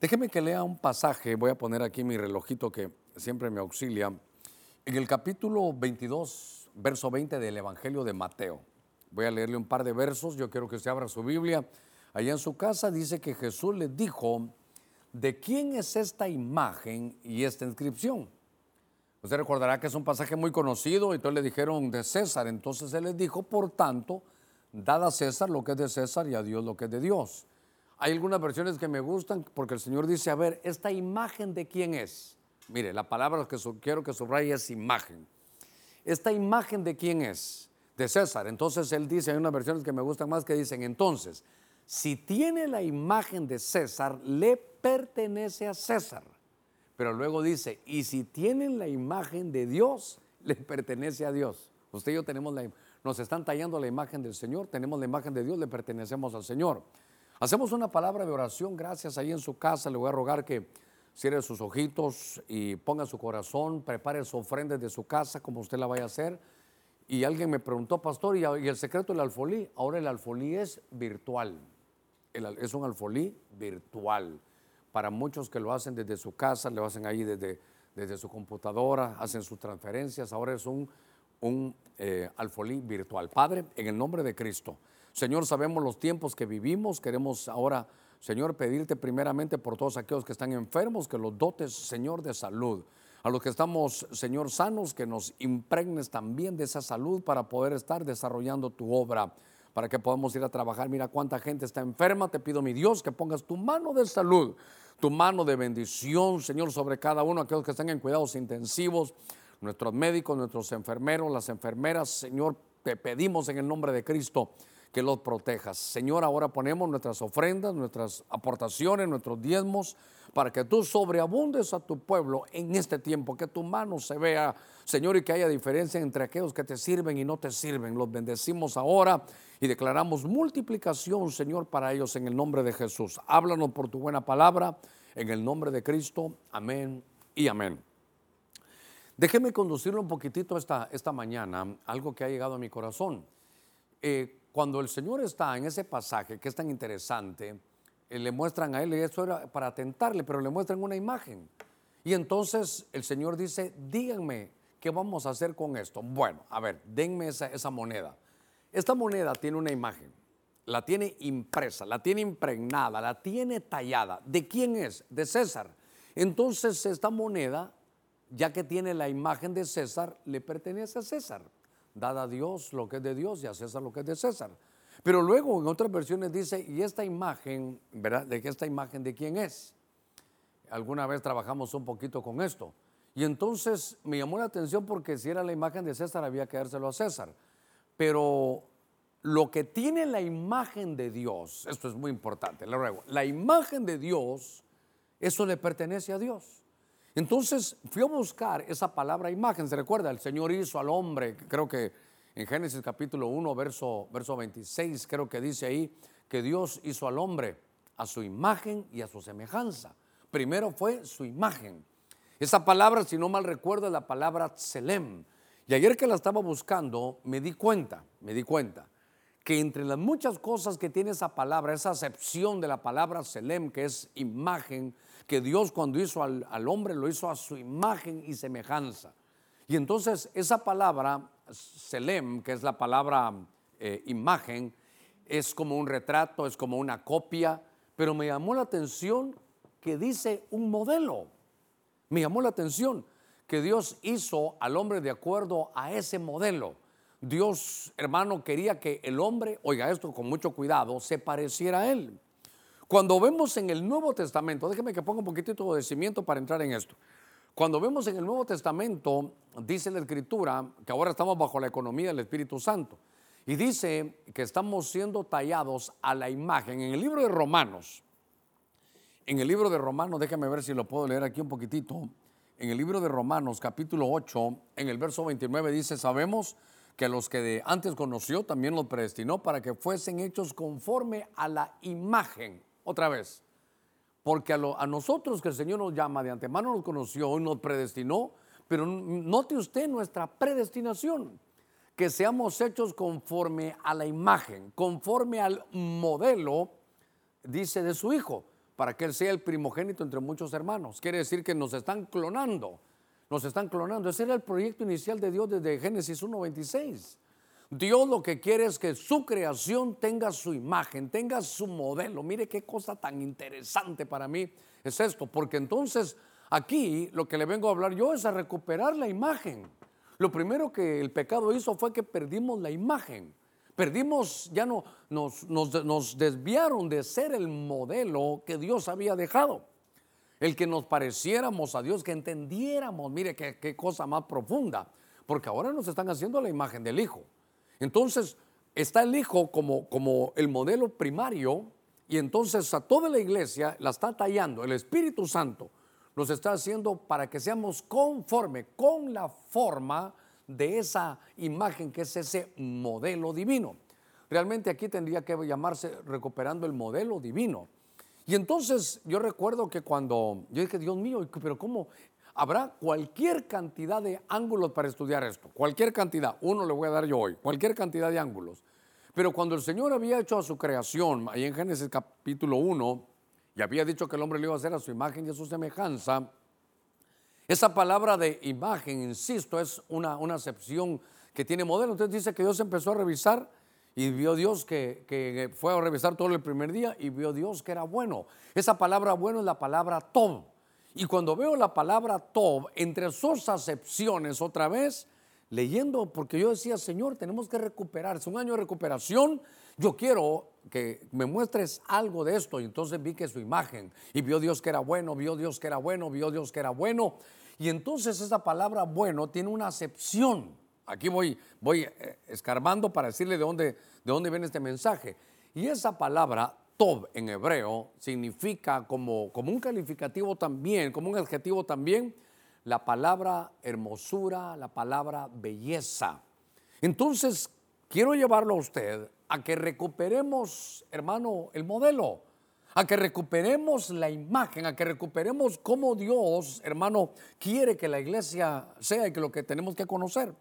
Déjeme que lea un pasaje, voy a poner aquí mi relojito que siempre me auxilia, en el capítulo 22, verso 20 del Evangelio de Mateo. Voy a leerle un par de versos, yo quiero que usted abra su Biblia. Allá en su casa dice que Jesús le dijo, ¿de quién es esta imagen y esta inscripción? Usted recordará que es un pasaje muy conocido y entonces le dijeron de César. Entonces él les dijo, por tanto, dad a César lo que es de César y a Dios lo que es de Dios. Hay algunas versiones que me gustan porque el Señor dice, a ver, ¿esta imagen de quién es? Mire, la palabra que quiero que subraye es imagen. ¿Esta imagen de quién es? De César. Entonces él dice, hay unas versiones que me gustan más que dicen, entonces, si tiene la imagen de César, le pertenece a César. Pero luego dice, y si tienen la imagen de Dios, le pertenece a Dios. Usted y yo tenemos la, nos están tallando la imagen del Señor, tenemos la imagen de Dios, le pertenecemos al Señor. Hacemos una palabra de oración, gracias ahí en su casa. Le voy a rogar que cierre sus ojitos y ponga su corazón, prepare su ofrenda de su casa como usted la vaya a hacer. Y alguien me preguntó, pastor, ¿y, el secreto del alfolí? Ahora el alfolí es virtual. es un alfolí virtual. Para muchos que lo hacen desde su casa, lo hacen ahí desde, desde su computadora, hacen sus transferencias. Ahora es un, un eh, alfolí virtual. Padre, en el nombre de Cristo. Señor, sabemos los tiempos que vivimos. Queremos ahora, Señor, pedirte primeramente por todos aquellos que están enfermos, que los dotes, Señor, de salud. A los que estamos, Señor, sanos, que nos impregnes también de esa salud para poder estar desarrollando tu obra, para que podamos ir a trabajar. Mira cuánta gente está enferma. Te pido, mi Dios, que pongas tu mano de salud, tu mano de bendición, Señor, sobre cada uno, aquellos que están en cuidados intensivos, nuestros médicos, nuestros enfermeros, las enfermeras. Señor, te pedimos en el nombre de Cristo que los protejas. Señor, ahora ponemos nuestras ofrendas, nuestras aportaciones, nuestros diezmos, para que tú sobreabundes a tu pueblo en este tiempo, que tu mano se vea, Señor, y que haya diferencia entre aquellos que te sirven y no te sirven. Los bendecimos ahora y declaramos multiplicación, Señor, para ellos en el nombre de Jesús. Háblanos por tu buena palabra, en el nombre de Cristo. Amén y amén. Déjeme conducirlo un poquitito esta, esta mañana, algo que ha llegado a mi corazón. Eh, cuando el Señor está en ese pasaje que es tan interesante, eh, le muestran a él, y eso era para tentarle, pero le muestran una imagen. Y entonces el Señor dice, díganme, ¿qué vamos a hacer con esto? Bueno, a ver, denme esa, esa moneda. Esta moneda tiene una imagen, la tiene impresa, la tiene impregnada, la tiene tallada. ¿De quién es? De César. Entonces esta moneda, ya que tiene la imagen de César, le pertenece a César dada a Dios lo que es de Dios y a César lo que es de César. Pero luego en otras versiones dice, ¿y esta imagen, verdad? ¿De qué esta imagen de quién es? Alguna vez trabajamos un poquito con esto. Y entonces me llamó la atención porque si era la imagen de César había que dárselo a César. Pero lo que tiene la imagen de Dios, esto es muy importante, lo ruego, la imagen de Dios, eso le pertenece a Dios. Entonces fui a buscar esa palabra imagen. ¿Se recuerda? El Señor hizo al hombre, creo que en Génesis capítulo 1, verso, verso 26, creo que dice ahí que Dios hizo al hombre a su imagen y a su semejanza. Primero fue su imagen. Esa palabra, si no mal recuerdo, es la palabra Tselem. Y ayer que la estaba buscando, me di cuenta, me di cuenta que entre las muchas cosas que tiene esa palabra, esa acepción de la palabra Selem, que es imagen, que Dios cuando hizo al, hombre lo hizo a su imagen y semejanza. Y entonces esa palabra, Selem, que es la palabra eh, imagen, es como un retrato, es como una copia, pero me llamó la atención que dice un modelo. Me llamó la atención que Dios hizo al hombre de acuerdo a ese modelo. Dios, hermano, quería que el hombre, oiga esto con mucho cuidado, se pareciera a él. Cuando vemos en el Nuevo Testamento, déjeme que ponga un poquitito de cimiento para entrar en esto. Cuando vemos en el Nuevo Testamento, dice la Escritura que ahora estamos bajo la economía del Espíritu Santo. Y dice que estamos siendo tallados a la imagen. En el libro de Romanos, en el libro de Romanos, déjame ver si lo puedo leer aquí un poquitito. En el libro de Romanos, capítulo 8, en el verso 29 dice, sabemos que los que antes conoció también los predestinó para que fuesen hechos conforme a la imagen otra vez. Porque a, nosotros que el Señor nos llama de antemano nos conoció y nos predestinó, pero note usted nuestra predestinación, que seamos hechos conforme a la imagen, conforme al modelo, dice, de su Hijo, para que Él sea el primogénito entre muchos hermanos. Quiere decir que nos están clonando, nos están clonando. Ese era el proyecto inicial de Dios desde Génesis 1.26. Dios lo que quiere es que su creación tenga su imagen, tenga su modelo. Mire qué cosa tan interesante para mí es esto, porque entonces aquí lo que le vengo a hablar yo es a recuperar la imagen. Lo primero que el pecado hizo fue que perdimos la imagen. Perdimos, ya no, nos, nos, desviaron de ser el modelo que Dios había dejado. El que nos pareciéramos a Dios, que entendiéramos, mire qué, qué cosa más profunda, porque ahora nos están haciendo la imagen del Hijo. Entonces, está el Hijo como, como el modelo primario y entonces a toda la iglesia la está tallando. El Espíritu Santo nos está haciendo para que seamos conforme con la forma de esa imagen que es ese modelo divino. Realmente aquí tendría que llamarse recuperando el modelo divino. Y entonces yo recuerdo que cuando yo dije, Dios mío, pero ¿cómo? Habrá cualquier cantidad de ángulos para estudiar esto, cualquier cantidad, uno le voy a dar yo hoy, cualquier cantidad de ángulos. Pero cuando el Señor había hecho a su creación, ahí en Génesis capítulo 1, y había dicho que el hombre le iba a hacer a su imagen y a su semejanza, esa palabra de imagen, insisto, es una, una acepción que tiene modelo. Entonces dice que Dios empezó a revisar y vio Dios que, que, fue a revisar todo el primer día y vio Dios que era bueno. Esa palabra bueno es la palabra Tob. Y cuando veo la palabra Tob, entre sus acepciones otra vez, leyendo, porque yo decía, Señor, tenemos que recuperar, es un año de recuperación, yo quiero que me muestres algo de esto. Y entonces vi que su imagen, y vio Dios que era bueno, vio Dios que era bueno, vio Dios que era bueno. Y entonces esa palabra bueno tiene una acepción. Aquí voy, voy eh, escarbando para decirle de dónde, de dónde viene este mensaje. Y esa palabra en hebreo significa como, como un calificativo también, como un adjetivo también, la palabra hermosura, la palabra belleza. Entonces, quiero llevarlo a usted a que recuperemos, hermano, el modelo, a que recuperemos la imagen, a que recuperemos cómo Dios, hermano, quiere que la iglesia sea y que lo que tenemos que conocer.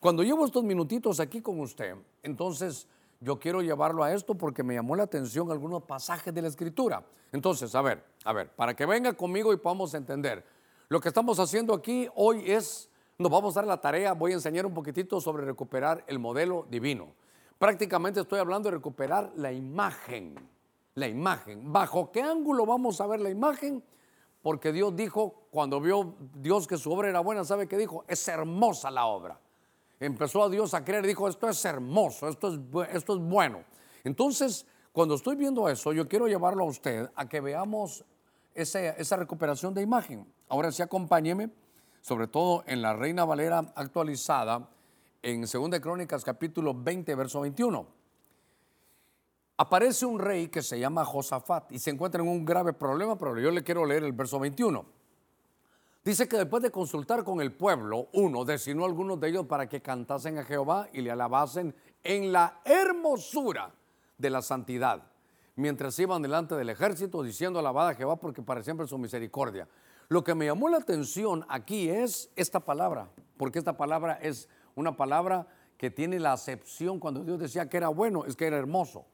Cuando llevo estos minutitos aquí con usted, entonces yo quiero llevarlo a esto porque me llamó la atención algunos pasajes de la escritura. Entonces, a ver, a ver, para que venga conmigo y podamos entender. Lo que estamos haciendo aquí hoy es, nos vamos a dar la tarea, voy a enseñar un poquitito sobre recuperar el modelo divino. Prácticamente estoy hablando de recuperar la imagen, la imagen. ¿Bajo qué ángulo vamos a ver la imagen? Porque Dios dijo, cuando vio Dios que su obra era buena, ¿sabe qué dijo? Es hermosa la obra empezó a Dios a creer, dijo, esto es hermoso, esto es, esto es bueno. Entonces, cuando estoy viendo eso, yo quiero llevarlo a usted a que veamos esa recuperación de imagen. Ahora sí, acompáñeme, sobre todo en la Reina Valera actualizada, en 2 Crónicas capítulo 20, verso 21. Aparece un rey que se llama Josafat y se encuentra en un grave problema, pero yo le quiero leer el verso 21. Dice que después de consultar con el pueblo, uno designó a algunos de ellos para que cantasen a Jehová y le alabasen en la hermosura de la santidad, mientras iban delante del ejército diciendo alabada a Jehová porque para siempre su misericordia. Lo que me llamó la atención aquí es esta palabra, porque esta palabra es una palabra que tiene la acepción cuando Dios decía que era bueno, es que era hermoso.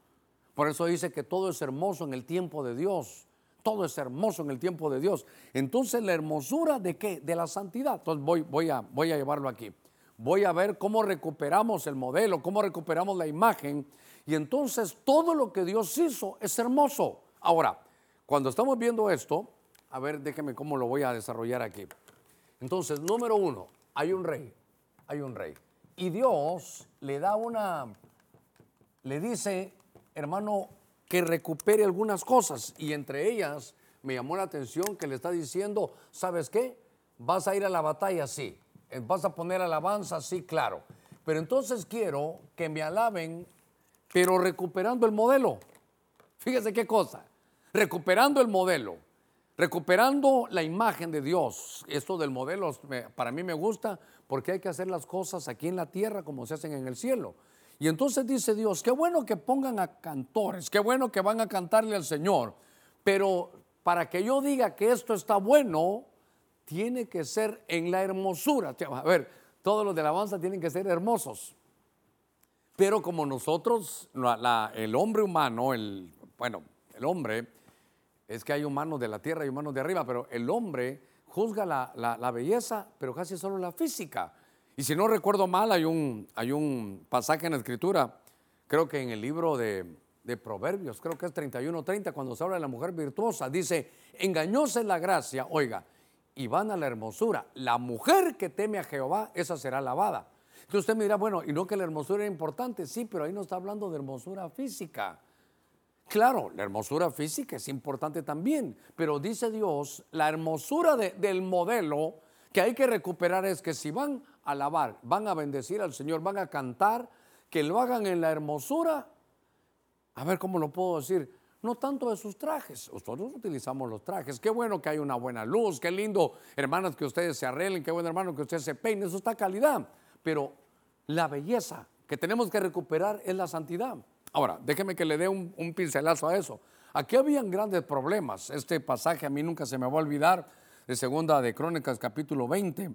Por eso dice que todo es hermoso en el tiempo de Dios todo es hermoso en el tiempo de Dios. Entonces, la hermosura de qué? De la santidad. Entonces, voy, a, voy a llevarlo aquí. Voy a ver cómo recuperamos el modelo, cómo recuperamos la imagen. Y entonces, todo lo que Dios hizo es hermoso. Ahora, cuando estamos viendo esto, a ver, déjeme cómo lo voy a desarrollar aquí. Entonces, número uno, hay un rey, hay un rey. Y Dios le da una, le dice, hermano, que recupere algunas cosas y entre ellas me llamó la atención que le está diciendo, ¿sabes qué? Vas a ir a la batalla, sí. Eh, vas a poner alabanza, sí, claro. Pero entonces quiero que me alaben, pero recuperando el modelo. Fíjese qué cosa. Recuperando el modelo. Recuperando la imagen de Dios. Esto del modelo para mí me gusta porque hay que hacer las cosas aquí en la tierra como se hacen en el cielo. Y entonces dice Dios, qué bueno que pongan a cantores, qué bueno que van a cantarle al Señor, pero para que yo diga que esto está bueno, tiene que ser en la hermosura. A ver, todos los de la alabanza tienen que ser hermosos. Pero como nosotros, el hombre humano, el, bueno, el hombre, es que hay humanos de la tierra y humanos de arriba, pero el hombre juzga la, belleza, pero casi solo la física. Y si no recuerdo mal, hay un, hay un pasaje en la escritura, creo que en el libro de, de Proverbios, creo que es 31-30, cuando se habla de la mujer virtuosa, dice, engañóse la gracia, oiga, y van a la hermosura. La mujer que teme a Jehová, esa será lavada. Entonces usted me dirá, bueno, y no que la hermosura es importante, sí, pero ahí no está hablando de hermosura física. Claro, la hermosura física es importante también, pero dice Dios, la hermosura del modelo que hay que recuperar es que si van alabar, van a bendecir al Señor, van a cantar, que lo hagan en la hermosura. A ver cómo lo puedo decir, no tanto de sus trajes, nosotros utilizamos los trajes, qué bueno que hay una buena luz, qué lindo, hermanas, que ustedes se arreglen, qué bueno, hermano, que ustedes se peinen, eso está calidad, pero la belleza que tenemos que recuperar es la santidad. Ahora, déjeme que le dé un, un pincelazo a eso. Aquí habían grandes problemas, este pasaje a mí nunca se me va a olvidar, de segunda de Crónicas capítulo 20,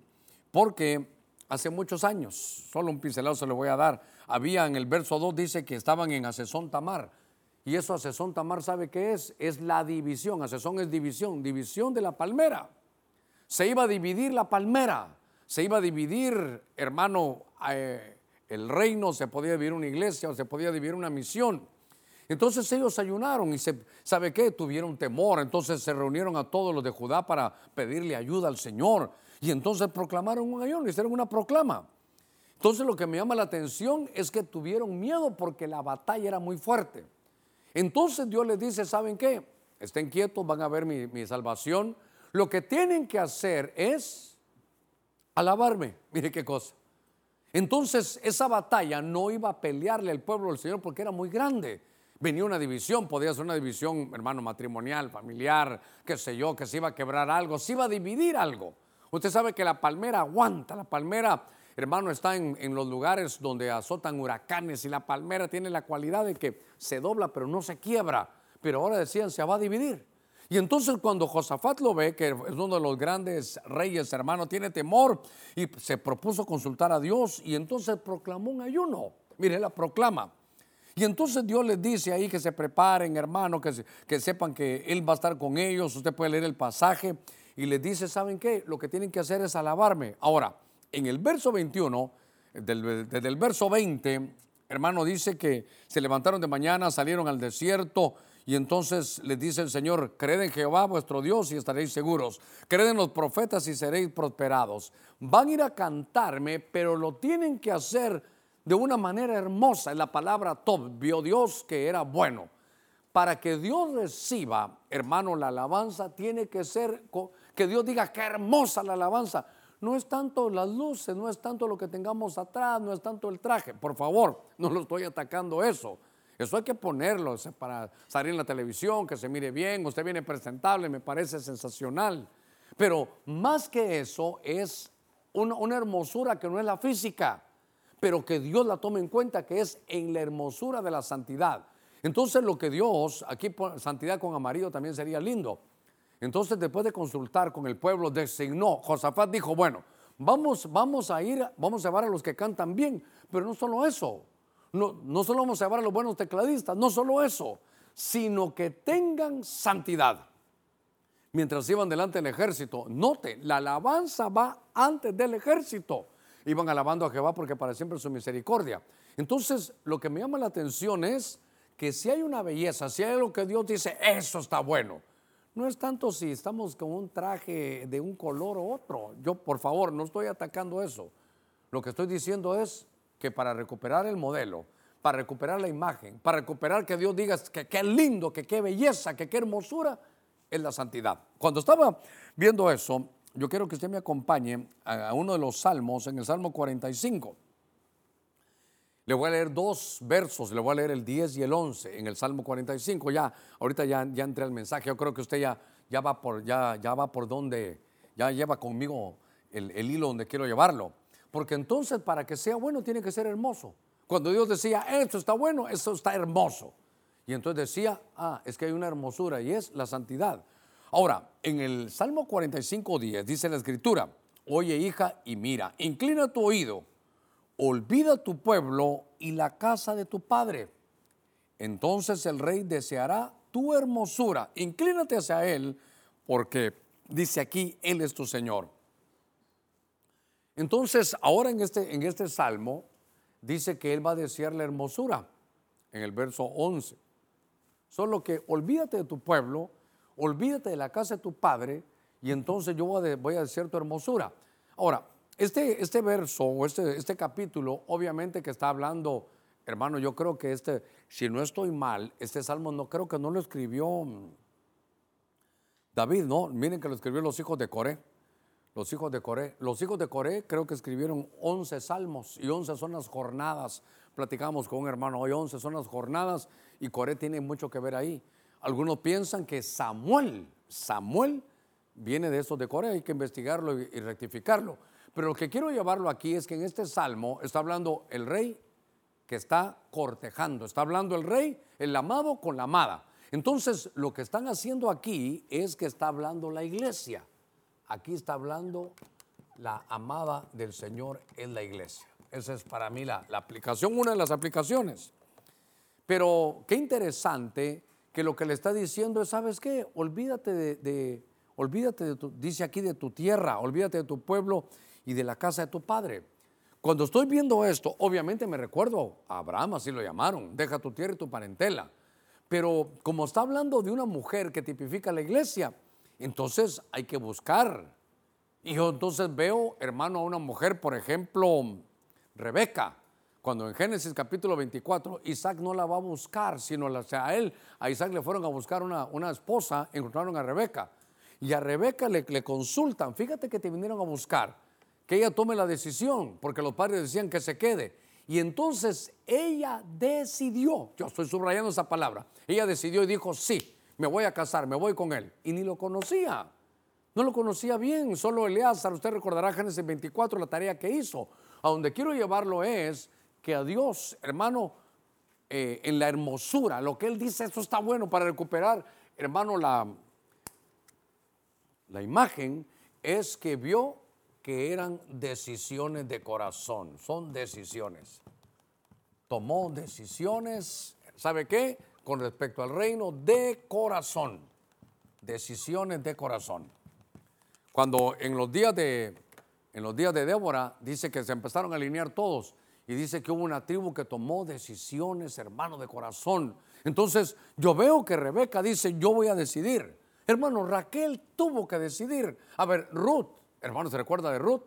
porque hace muchos años, solo un pincelazo le voy a dar, había en el verso 2 dice que estaban en Asesón Tamar. Y eso Asesón Tamar sabe qué es? Es la división. Asesón es división, división de la palmera. Se iba a dividir la palmera. Se iba a dividir, hermano, eh, el reino, se podía dividir una iglesia o se podía dividir una misión. Entonces ellos ayunaron y se, ¿sabe qué? Tuvieron temor. Entonces se reunieron a todos los de Judá para pedirle ayuda al Señor. Y entonces proclamaron un ayuno, hicieron una proclama. Entonces lo que me llama la atención es que tuvieron miedo porque la batalla era muy fuerte. Entonces Dios les dice, ¿saben qué? Estén quietos, van a ver mi, salvación. Lo que tienen que hacer es alabarme. Mire qué cosa. Entonces esa batalla no iba a pelearle al pueblo del Señor porque era muy grande. Venía una división, podía ser una división, hermano, matrimonial, familiar, qué sé yo, que se iba a quebrar algo, se iba a dividir algo. Usted sabe que la palmera aguanta, la palmera hermano, está en, los lugares donde azotan huracanes y la palmera tiene la cualidad de que se dobla pero no se quiebra. Pero ahora decían, se va a dividir. Y entonces cuando Josafat lo ve, que es uno de los grandes reyes, hermano, tiene temor y se propuso consultar a Dios y entonces proclamó un ayuno. Mire, la proclama. Y entonces Dios les dice ahí que se preparen, hermano, que, que sepan que Él va a estar con ellos. Usted puede leer el pasaje y les dice, ¿saben qué? Lo que tienen que hacer es alabarme. Ahora, en el verso 21, desde el verso 20, hermano, dice que se levantaron de mañana, salieron al desierto y entonces les dice el Señor, creed en Jehová vuestro Dios y estaréis seguros, creed en los profetas y seréis prosperados. Van a ir a cantarme, pero lo tienen que hacer de una manera hermosa. En la palabra top, vio Dios que era bueno. Para que Dios reciba, hermano, la alabanza, tiene que ser que Dios diga que hermosa la alabanza no es tanto las luces, no es tanto lo que tengamos atrás, no es tanto el traje. Por favor, no lo estoy atacando eso. Eso hay que ponerlo para salir en la televisión, que se mire bien, usted viene presentable, me parece sensacional. Pero más que eso es una, una, hermosura que no es la física, pero que Dios la tome en cuenta, que es en la hermosura de la santidad. Entonces lo que Dios, aquí santidad con amarillo también sería lindo. Entonces, después de consultar con el pueblo, designó, Josafat dijo, bueno, vamos, vamos a ir, vamos a llevar a los que cantan bien, pero no solo eso, no, no solo vamos a llevar a los buenos tecladistas, no solo eso, sino que tengan santidad. Mientras iban delante del ejército, note, la alabanza va antes del ejército. Iban alabando a Jehová porque para siempre su misericordia. Entonces, lo que me llama la atención es que si hay una belleza, si hay algo que Dios dice, eso está bueno no es tanto si estamos con un traje de un color u otro. Yo, por favor, no estoy atacando eso. Lo que estoy diciendo es que para recuperar el modelo, para recuperar la imagen, para recuperar que Dios diga que qué lindo, que qué belleza, que qué hermosura, es la santidad. Cuando estaba viendo eso, yo quiero que usted me acompañe a uno de los salmos, en el Salmo 45. Le voy a leer dos versos, le voy a leer el 10 y el 11 en el Salmo 45. Ya, ahorita ya, ya entré al mensaje, yo creo que usted ya, ya, va, por, ya, ya va por donde, ya lleva conmigo el, el hilo donde quiero llevarlo. Porque entonces para que sea bueno tiene que ser hermoso. Cuando Dios decía, esto está bueno, esto está hermoso. Y entonces decía, ah, es que hay una hermosura y es la santidad. Ahora, en el Salmo 45, 10 dice la escritura, oye hija y mira, inclina tu oído olvida tu pueblo y la casa de tu padre. Entonces el rey deseará tu hermosura. Inclínate hacia Él porque dice aquí, Él es tu Señor. Entonces, ahora en este, en este salmo dice que Él va a desear la hermosura, en el verso 11. Solo que olvídate de tu pueblo, olvídate de la casa de tu padre, y entonces yo voy a, voy a desear tu hermosura. Ahora, este, este verso o este, este capítulo, obviamente que está hablando, hermano, yo creo que este, si no estoy mal, este salmo no creo que no lo escribió David, no, miren que lo escribió los hijos de Coré. Los hijos de Coré. Los hijos de Coré creo que escribieron 11 salmos y 11 son las jornadas. Platicamos con un hermano hoy, 11 son las jornadas y Coré tiene mucho que ver ahí. Algunos piensan que Samuel, Samuel viene de esos de Coré, hay que investigarlo y rectificarlo. Pero lo que quiero llevarlo aquí es que en este salmo está hablando el rey que está cortejando, está hablando el rey, el amado con la amada. Entonces, lo que están haciendo aquí es que está hablando la iglesia. Aquí está hablando la amada del Señor en la iglesia. Esa es para mí la, aplicación, una de las aplicaciones. Pero qué interesante que lo que le está diciendo es, ¿sabes qué? Olvídate de, olvídate de tu, dice aquí de tu tierra, olvídate de tu pueblo y de la casa de tu padre. Cuando estoy viendo esto, obviamente me recuerdo a Abraham, así lo llamaron, deja tu tierra y tu parentela. Pero como está hablando de una mujer que tipifica la iglesia, entonces hay que buscar. Y yo entonces veo, hermano, a una mujer, por ejemplo, Rebeca, cuando en Génesis capítulo 24, Isaac no la va a buscar, sino a él, a Isaac le fueron a buscar una, una esposa, encontraron a Rebeca. Y a Rebeca le, le consultan, fíjate que te vinieron a buscar, que ella tome la decisión, porque los padres decían que se quede. Y entonces ella decidió, yo estoy subrayando esa palabra, ella decidió y dijo, sí, me voy a casar, me voy con él. Y ni lo conocía, no lo conocía bien, solo Eleazar, usted recordará Génesis 24, la tarea que hizo. A donde quiero llevarlo es que a Dios, hermano, eh, en la hermosura, lo que él dice, esto está bueno para recuperar, hermano, la, la imagen es que vio que eran decisiones de corazón, son decisiones. Tomó decisiones, ¿sabe qué? Con respecto al reino de corazón, decisiones de corazón. Cuando en los días de en los días de Débora dice que se empezaron a alinear todos y dice que hubo una tribu que tomó decisiones, hermano, de corazón. Entonces, yo veo que Rebeca dice, "Yo voy a decidir." Hermano, Raquel tuvo que decidir. A ver, Ruth Hermano, ¿se recuerda de Ruth?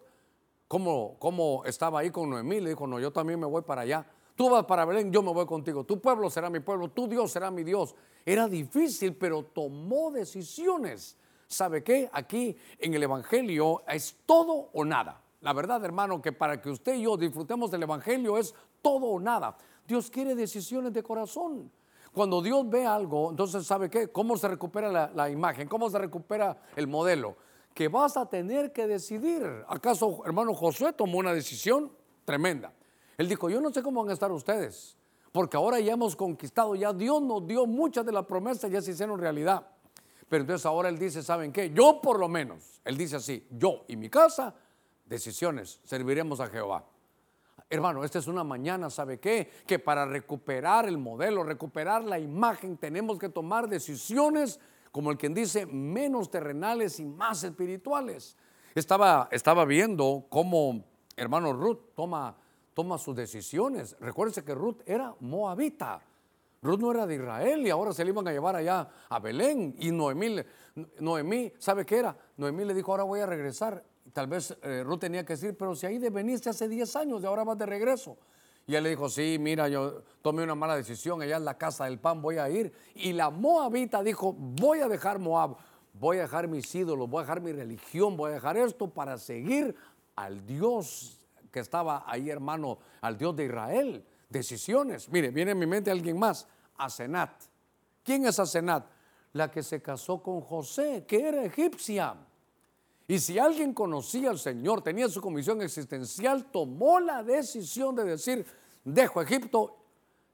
¿Cómo, ¿Cómo, estaba ahí con Noemí? Le dijo, no, yo también me voy para allá. Tú vas para Belén, yo me voy contigo. Tu pueblo será mi pueblo, tu Dios será mi Dios. Era difícil, pero tomó decisiones. ¿Sabe qué? Aquí en el Evangelio es todo o nada. La verdad, hermano, que para que usted y yo disfrutemos del Evangelio es todo o nada. Dios quiere decisiones de corazón. Cuando Dios ve algo, entonces, ¿sabe qué? ¿Cómo se recupera la, la imagen? ¿Cómo se recupera el modelo? Que vas a tener que decidir. ¿Acaso, hermano Josué tomó una decisión tremenda? Él dijo, yo no sé cómo van a estar ustedes, porque ahora ya hemos conquistado, ya Dios nos dio muchas de las promesas, ya se hicieron realidad. Pero entonces ahora él dice, ¿saben qué? Yo por lo menos, él dice así, yo y mi casa, decisiones, serviremos a Jehová. Hermano, esta es una mañana, ¿sabe qué? Que para recuperar el modelo, recuperar la imagen, tenemos que tomar decisiones como el quien dice, menos terrenales y más espirituales. Estaba, estaba viendo cómo hermano Ruth toma, toma sus decisiones. Recuérdense que Ruth era moabita. Ruth no era de Israel y ahora se le iban a llevar allá a Belén. Y Noemí, Noemí ¿sabe qué era? Noemí le dijo, ahora voy a regresar. Tal vez eh, Ruth tenía que decir, pero si ahí de veniste hace 10 años y ahora vas de regreso. Y él le dijo, sí, mira, yo tomé una mala decisión, allá en la casa del pan voy a ir. Y la moabita dijo, voy a dejar Moab, voy a dejar mis ídolos, voy a dejar mi religión, voy a dejar esto para seguir al Dios que estaba ahí, hermano, al Dios de Israel. Decisiones. Mire, viene en mi mente alguien más, Asenat. ¿Quién es Asenat? La que se casó con José, que era egipcia. Y si alguien conocía al Señor, tenía su comisión existencial, tomó la decisión de decir, dejo Egipto,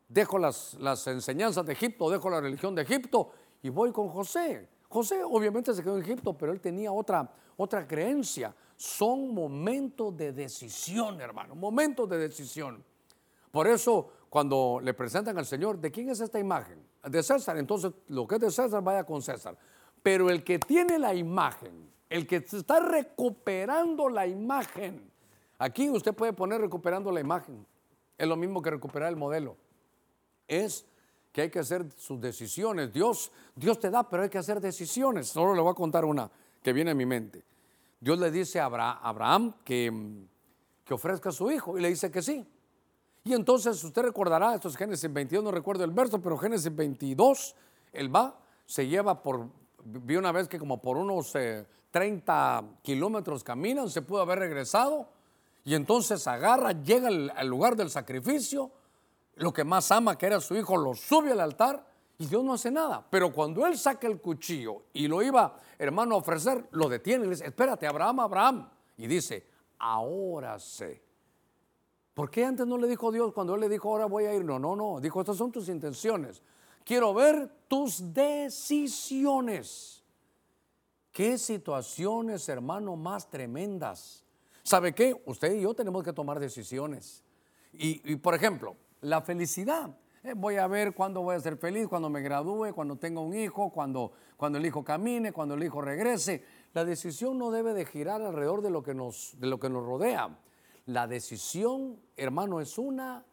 dejo las, enseñanzas de Egipto, dejo la religión de Egipto y voy con José. José obviamente se quedó en Egipto, pero él tenía otra, otra creencia. Son momentos de decisión, hermano, momentos de decisión. Por eso, cuando le presentan al Señor, ¿de quién es esta imagen? de César, entonces lo que es de César vaya con César. Pero el que tiene la imagen, el que está recuperando la imagen, aquí usted puede poner recuperando la imagen, es lo mismo que recuperar el modelo, es que hay que hacer sus decisiones. Dios, Dios te da, pero hay que hacer decisiones. Solo le voy a contar una que viene a mi mente. Dios le dice a Abraham que, que ofrezca a su hijo y le dice que sí. Y entonces usted recordará, esto es Génesis 22, no recuerdo el verso, pero Génesis 22, él va, se lleva por, vi una vez que como por unos 30 eh, kilómetros caminan, se pudo haber regresado, y entonces agarra, llega al, lugar del sacrificio, lo que más ama, que era su hijo, lo sube al altar, y Dios no hace nada. Pero cuando él saca el cuchillo y lo iba, hermano, a ofrecer, lo detiene y le dice, espérate, Abraham, Abraham. Y dice, ahora sé ¿Por qué antes no le dijo Dios cuando Él le dijo, ahora voy a ir? No, no, no. Dijo, estas son tus intenciones. Quiero ver tus decisiones. ¿Qué situaciones, hermano, más tremendas? ¿Sabe qué? Usted y yo tenemos que tomar decisiones. Y, por ejemplo, la felicidad. Eh, voy a ver cuándo voy a ser feliz, cuando me gradúe, cuando tenga un hijo, cuando, cuando el hijo camine, cuando el hijo regrese. La decisión no debe de girar alrededor de lo que nos, de lo que nos rodea. La decisión, hermano, es una,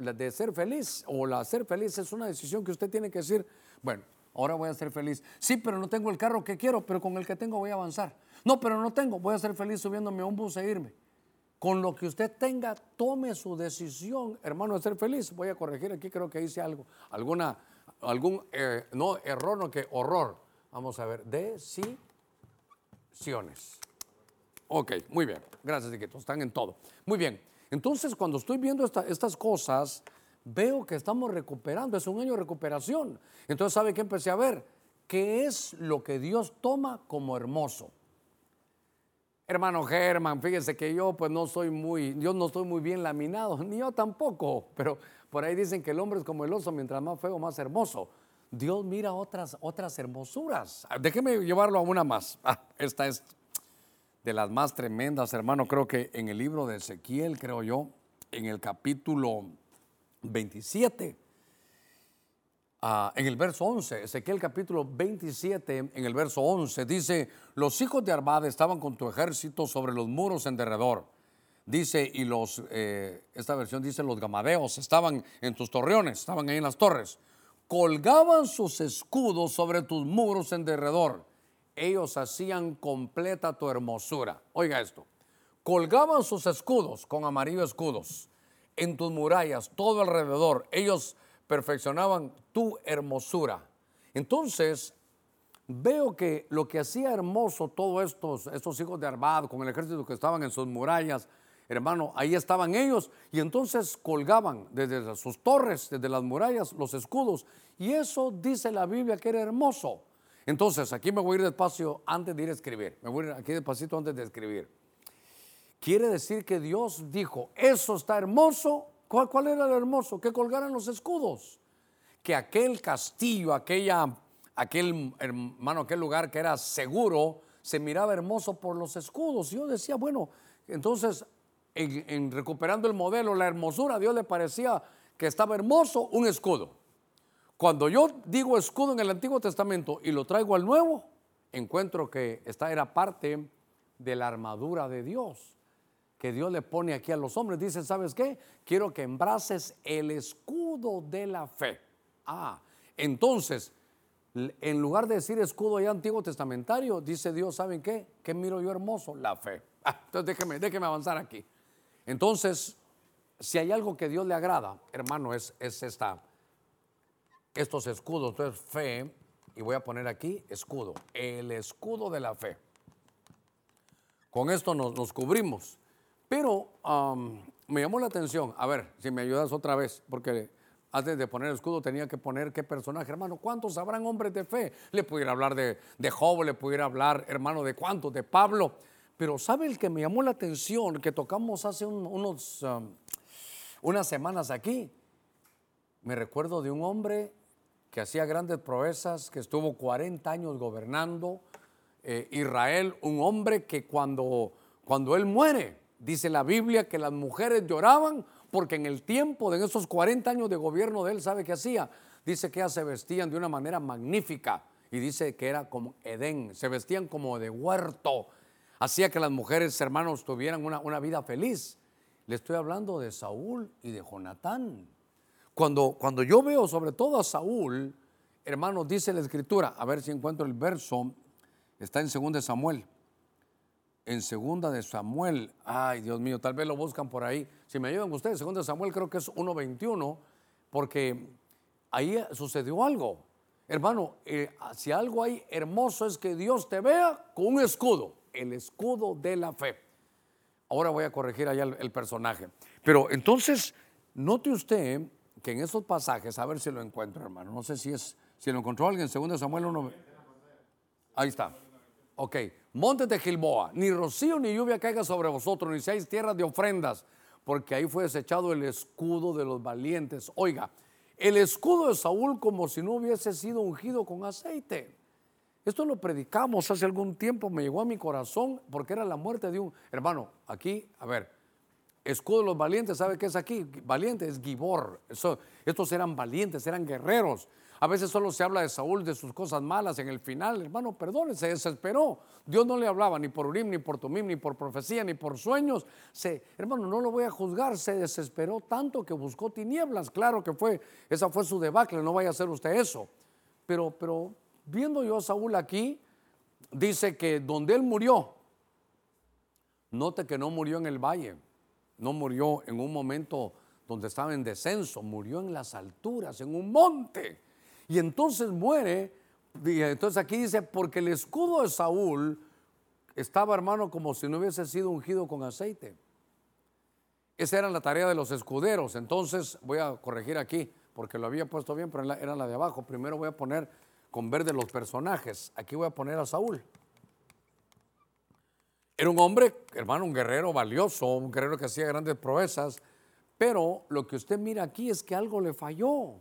de ser feliz, o la ser feliz es una decisión que usted tiene que decir, bueno, ahora voy a ser feliz. Sí, pero no tengo el carro que quiero, pero con el que tengo voy a avanzar. No, pero no tengo, voy a ser feliz subiéndome a un bus e irme. Con lo que usted tenga, tome su decisión, hermano, de ser feliz. Voy a corregir aquí, creo que hice algo, alguna, algún, eh, no error, no que horror. Vamos a ver, decisiones. Ok, muy bien. Gracias, Diquito. Están en todo. Muy bien. Entonces, cuando estoy viendo estas cosas, veo que estamos recuperando. Es un año de recuperación. Entonces, ¿sabe qué empecé a ver? ¿Qué es lo que Dios toma como hermoso? Hermano Germán, fíjese que yo pues no soy muy, yo no estoy muy bien laminado, ni yo tampoco, pero por ahí dicen que el hombre es como el oso, mientras más feo, más hermoso. Dios mira otras, otras hermosuras. Déjeme llevarlo a una más. Ah, esta es de las más tremendas, hermano. Creo que en el libro de Ezequiel, creo yo, en el capítulo 27, ah, en el verso 11, Ezequiel capítulo 27, en el verso 11, dice, los hijos de Arbad estaban con tu ejército sobre los muros en derredor. Dice, y los, eh, esta versión dice, los gamadeos estaban en tus torreones, estaban ahí en las torres. Colgaban sus escudos sobre tus muros en derredor ellos hacían completa tu hermosura. Oiga esto, colgaban sus escudos con amarillo escudos en tus murallas, todo alrededor. Ellos perfeccionaban tu hermosura. Entonces, veo que lo que hacía hermoso todos estos, estos hijos de Arbad con el ejército que estaban en sus murallas, hermano, ahí estaban ellos y entonces colgaban desde sus torres, desde las murallas, los escudos. Y eso dice la Biblia que era hermoso. Entonces, aquí me voy a ir despacio antes de ir a escribir. Me voy a ir aquí despacito antes de escribir. Quiere decir que Dios dijo, eso está hermoso. ¿Cuál, era lo hermoso? Que colgaran los escudos. Que aquel castillo, aquella, aquel hermano, aquel lugar que era seguro, se miraba hermoso por los escudos. Y yo decía, bueno, entonces, en recuperando el modelo, la hermosura, Dios le parecía que estaba hermoso un escudo. Cuando yo digo escudo en el Antiguo Testamento y lo traigo al Nuevo, encuentro que esta era parte de la armadura de Dios que Dios le pone aquí a los hombres. Dice, ¿sabes qué? Quiero que embraces el escudo de la fe. Ah, entonces, en lugar de decir escudo ya antiguo testamentario, dice Dios, ¿saben qué? ¿Qué miro yo hermoso? La fe. Ah, entonces déjeme, déjeme avanzar aquí. Entonces, si hay algo que Dios le agrada, hermano, es, es esta estos escudos. Entonces, fe, y voy a poner aquí escudo, el escudo de la fe. Con esto nos, cubrimos. Pero me llamó la atención, a ver, si me ayudas otra vez, porque antes de poner el escudo tenía que poner qué personaje, hermano, ¿cuántos habrán hombres de fe? Le pudiera hablar de, de Job, le pudiera hablar, hermano, de cuántos, de Pablo. Pero ¿sabe el que me llamó la atención, que tocamos hace unos, unas semanas aquí? Me recuerdo de un hombre que hacía grandes proezas, que estuvo 40 años gobernando eh, Israel, un hombre que cuando, cuando él muere, dice la Biblia que las mujeres lloraban porque en el tiempo de esos 40 años de gobierno de él, ¿sabe qué hacía? dice que ellas se vestían de una manera magnífica y dice que era como Edén, se vestían como de huerto, hacía que las mujeres hermanos tuvieran una, una vida feliz. Le estoy hablando de Saúl y de Jonatán. Cuando, cuando yo veo sobre todo a Saúl, hermanos, dice la escritura, a ver si encuentro el verso, está en 2 Samuel. En 2 de Samuel, ay Dios mío, tal vez lo buscan por ahí. Si me ayudan ustedes, 2 Samuel creo que es 1.21, porque ahí sucedió algo. Hermano, eh, si algo hay hermoso es que Dios te vea con un escudo, el escudo de la fe. Ahora voy a corregir allá el, personaje. Pero entonces, note usted que en esos pasajes, a ver si lo encuentro, hermano. No sé si es, si lo encontró alguien, 2 Samuel 1. Ahí está. Ok. Montes de Gilboa, ni rocío ni lluvia caiga sobre vosotros, ni seáis tierras de ofrendas, porque ahí fue desechado el escudo de los valientes. Oiga, el escudo de Saúl como si no hubiese sido ungido con aceite. Esto lo predicamos hace algún tiempo, me llegó a mi corazón porque era la muerte de un hermano. Aquí, a ver, escudo de los valientes, ¿sabe qué es aquí? Valiente es Gibor. estos eran valientes, eran guerreros. A veces solo se habla de Saúl, de sus cosas malas en el final. Hermano, perdone, se desesperó. Dios no le hablaba ni por Urim, ni por Tumim, ni por profecía, ni por sueños. Se, hermano, no lo voy a juzgar. Se desesperó tanto que buscó tinieblas. Claro que fue, esa fue su debacle. No vaya a hacer usted eso. Pero, pero viendo yo a Saúl aquí, dice que donde él murió, note que no murió en el valle, no murió en un momento donde estaba en descenso, murió en las alturas, en un monte. Y entonces muere, entonces aquí dice, porque el escudo de Saúl estaba, hermano, como si no hubiese sido ungido con aceite. Esa era la tarea de los escuderos. Entonces voy a corregir aquí, porque lo había puesto bien, pero era la de abajo. Primero voy a poner con verde los personajes. Aquí voy a poner a Saúl. Era un hombre, hermano, un guerrero valioso, un guerrero que hacía grandes proezas, pero lo que usted mira aquí es que algo le falló.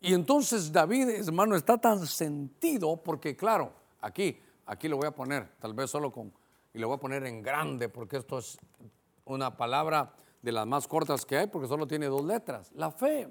Y entonces David, hermano, está tan sentido porque, claro, aquí, aquí lo voy a poner, tal vez solo con, y lo voy a poner en grande porque esto es una palabra de las más cortas que hay porque solo tiene dos letras, la fe.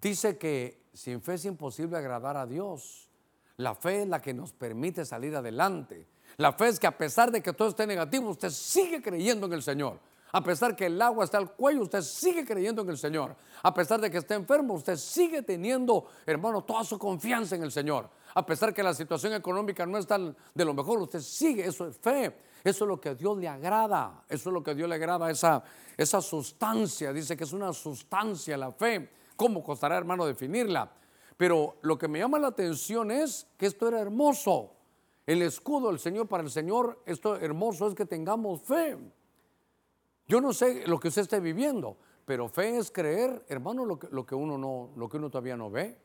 Dice que sin fe es imposible agradar a Dios. La fe es la que nos permite salir adelante. La fe es que a pesar de que todo esté negativo, usted sigue creyendo en el Señor. A pesar que el agua está al cuello, usted sigue creyendo en el Señor. A pesar de que esté enfermo, usted sigue teniendo, hermano, toda su confianza en el Señor. A pesar que la situación económica no está de lo mejor, usted sigue. Eso es fe. Eso es lo que a Dios le agrada. Eso es lo que a Dios le agrada, esa, esa sustancia. Dice que es una sustancia la fe. ¿Cómo costará, hermano, definirla? Pero lo que me llama la atención es que esto era hermoso. El escudo del Señor para el Señor, esto hermoso es que tengamos fe. Yo no sé lo que usted esté viviendo, pero fe es creer, hermano, lo que, uno, no, lo que uno todavía no ve.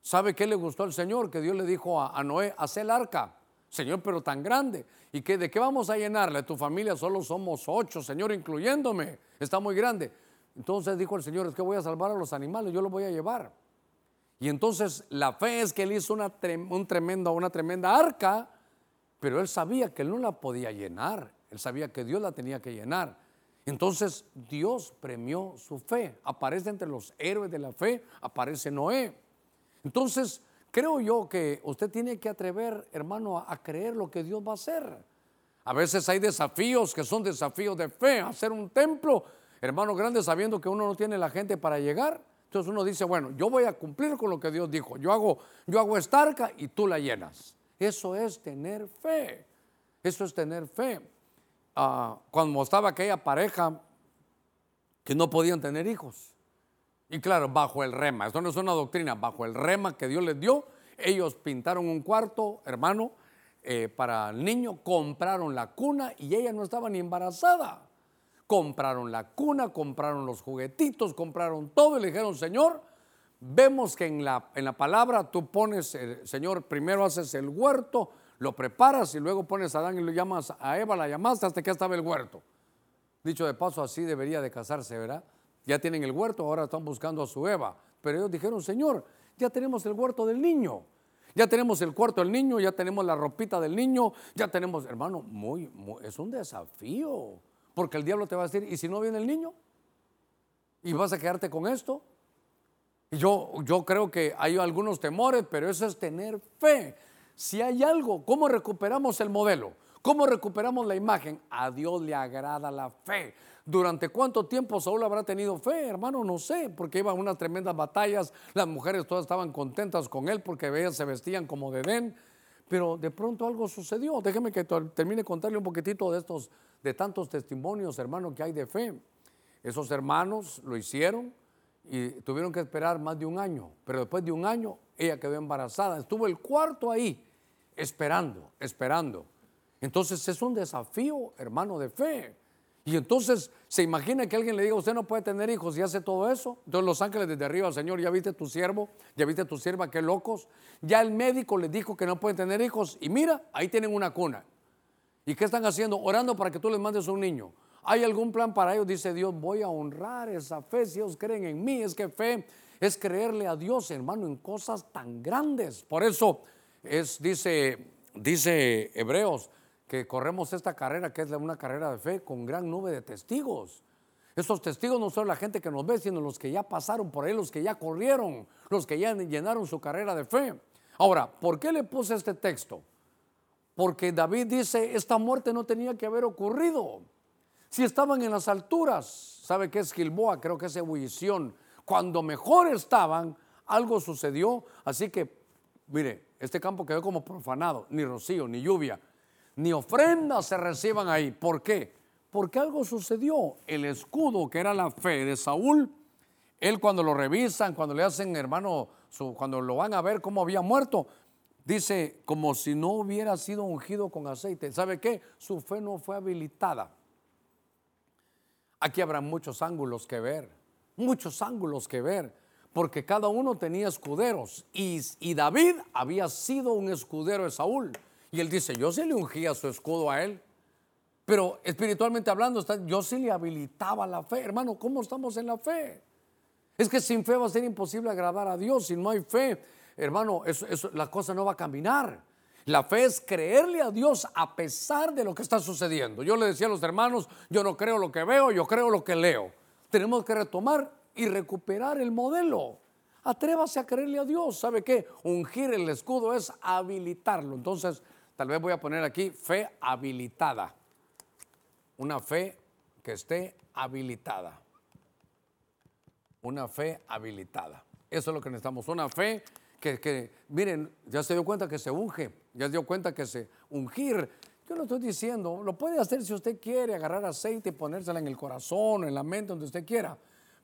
¿Sabe qué le gustó al Señor? Que Dios le dijo a, Noé, haz el arca. Señor, pero tan grande. ¿Y que, de qué vamos a llenarle? Tu familia solo somos ocho, Señor, incluyéndome. Está muy grande. Entonces dijo el Señor, es que voy a salvar a los animales, yo los voy a llevar. Y entonces la fe es que él hizo una, una tremenda arca, pero él sabía que él no la podía llenar. Él sabía que Dios la tenía que llenar. Entonces Dios premió su fe. Aparece entre los héroes de la fe, aparece Noé. Entonces creo yo que usted tiene que atrever, hermano, a, creer lo que Dios va a hacer. A veces hay desafíos que son desafíos de fe. Hacer un templo, hermano grande, sabiendo que uno no tiene la gente para llegar. Entonces uno dice, bueno, yo voy a cumplir con lo que Dios dijo. Yo hago, yo hago esta arca y tú la llenas. Eso es tener fe. Eso es tener fe. Ah, cuando estaba aquella pareja que no podían tener hijos. Y claro, bajo el rema, esto no es una doctrina, bajo el rema que Dios les dio, ellos pintaron un cuarto, hermano, eh, para el niño, compraron la cuna y ella no estaba ni embarazada. Compraron la cuna, compraron los juguetitos, compraron todo y le dijeron, Señor, vemos que en la, en la palabra tú pones, eh, Señor, primero haces el huerto, lo preparas y luego pones a Adán y lo llamas a Eva, la llamaste hasta que estaba el huerto. Dicho de paso, así debería de casarse, ¿verdad? Ya tienen el huerto, ahora están buscando a su Eva. Pero ellos dijeron, Señor, ya tenemos el huerto del niño. Ya tenemos el cuarto del niño, ya tenemos la ropita del niño, ya tenemos, hermano, muy, es un desafío. Porque el diablo te va a decir, ¿y si no viene el niño? ¿Y vas a quedarte con esto? Yo, yo creo que hay algunos temores, pero eso es tener fe. Si hay algo, ¿cómo recuperamos el modelo? ¿Cómo recuperamos la imagen? A Dios le agrada la fe. ¿Durante cuánto tiempo Saúl habrá tenido fe, hermano? No sé, porque iban unas tremendas batallas, las mujeres todas estaban contentas con él porque ellas se vestían como de Den, pero de pronto algo sucedió. Déjeme que termine contarle un poquitito de estos, de tantos testimonios, hermano, que hay de fe. Esos hermanos lo hicieron y tuvieron que esperar más de un año, pero después de un año ella quedó embarazada. Estuvo el cuarto ahí, esperando, esperando. Entonces es un desafío, hermano, de fe. Y entonces se imagina que alguien le diga, usted no puede tener hijos y hace todo eso. Entonces los ángeles desde arriba, Señor, ya viste tu siervo, ya viste tu sierva, qué locos. Ya el médico le dijo que no pueden tener hijos y mira, ahí tienen una cuna. ¿Y qué están haciendo? Orando para que tú les mandes un niño. ¿Hay algún plan para ellos? Dice Dios, voy a honrar esa fe si ellos creen en mí. Es que fe es creerle a Dios, hermano, en cosas tan grandes. Por eso es, dice, dice Hebreos, que corremos esta carrera, que es una carrera de fe, con gran nube de testigos. Esos testigos no son la gente que nos ve, sino los que ya pasaron por ahí, los que ya corrieron, los que ya llenaron su carrera de fe. Ahora, ¿por qué le puse este texto? Porque David dice, esta muerte no tenía que haber ocurrido. Si estaban en las alturas, ¿sabe qué es Gilboa? Creo que es ebullición. Cuando mejor estaban, algo sucedió. Así que, mire, este campo quedó como profanado, ni rocío, ni lluvia ni ofrendas se reciban ahí. ¿Por qué? Porque algo sucedió. El escudo que era la fe de Saúl, él cuando lo revisan, cuando le hacen, hermano, cuando lo van a ver cómo había muerto, dice como si no hubiera sido ungido con aceite. ¿Sabe qué? Su fe no fue habilitada. Aquí habrá muchos ángulos que ver, muchos ángulos que ver, porque cada uno tenía escuderos y, David había sido un escudero de Saúl. Y él dice, yo sí le ungía su escudo a él. Pero espiritualmente hablando, yo sí le habilitaba la fe. Hermano, ¿cómo estamos en la fe? Es que sin fe va a ser imposible agradar a Dios. Si no hay fe, hermano, la cosa no va a caminar. La fe es creerle a Dios a pesar de lo que está sucediendo. Yo le decía a los hermanos, yo no creo lo que veo, yo creo lo que leo. Tenemos que retomar y recuperar el modelo. Atrévase a creerle a Dios. ¿Sabe qué? Ungir el escudo es habilitarlo. Entonces, Tal vez voy a poner aquí fe habilitada. Una fe que esté habilitada. Una fe habilitada. Eso es lo que necesitamos. Una fe que, miren, ya se dio cuenta que se unge. Ya se dio cuenta que se ungir. Yo lo estoy diciendo, lo puede hacer si usted quiere, agarrar aceite y ponérsela en el corazón, en la mente, donde usted quiera.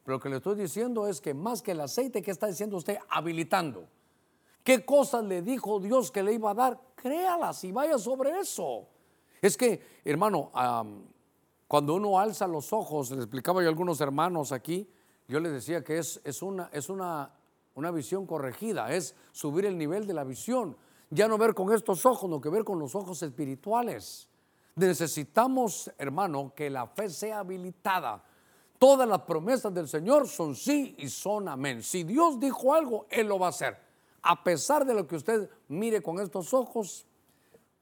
Pero lo que le estoy diciendo es que más que el aceite, ¿qué está diciendo usted? Habilitando. ¿Qué cosas le dijo Dios que le iba a dar? Créalas y vaya sobre eso. Es que, hermano, cuando uno alza los ojos, le explicaba yo a algunos hermanos aquí, yo les decía que es, es, una, es una, una visión corregida, es subir el nivel de la visión. Ya no ver con estos ojos, no que ver con los ojos espirituales. Necesitamos, hermano, que la fe sea habilitada. Todas las promesas del Señor son sí y son amén. Si Dios dijo algo, Él lo va a hacer a pesar de lo que usted mire con estos ojos.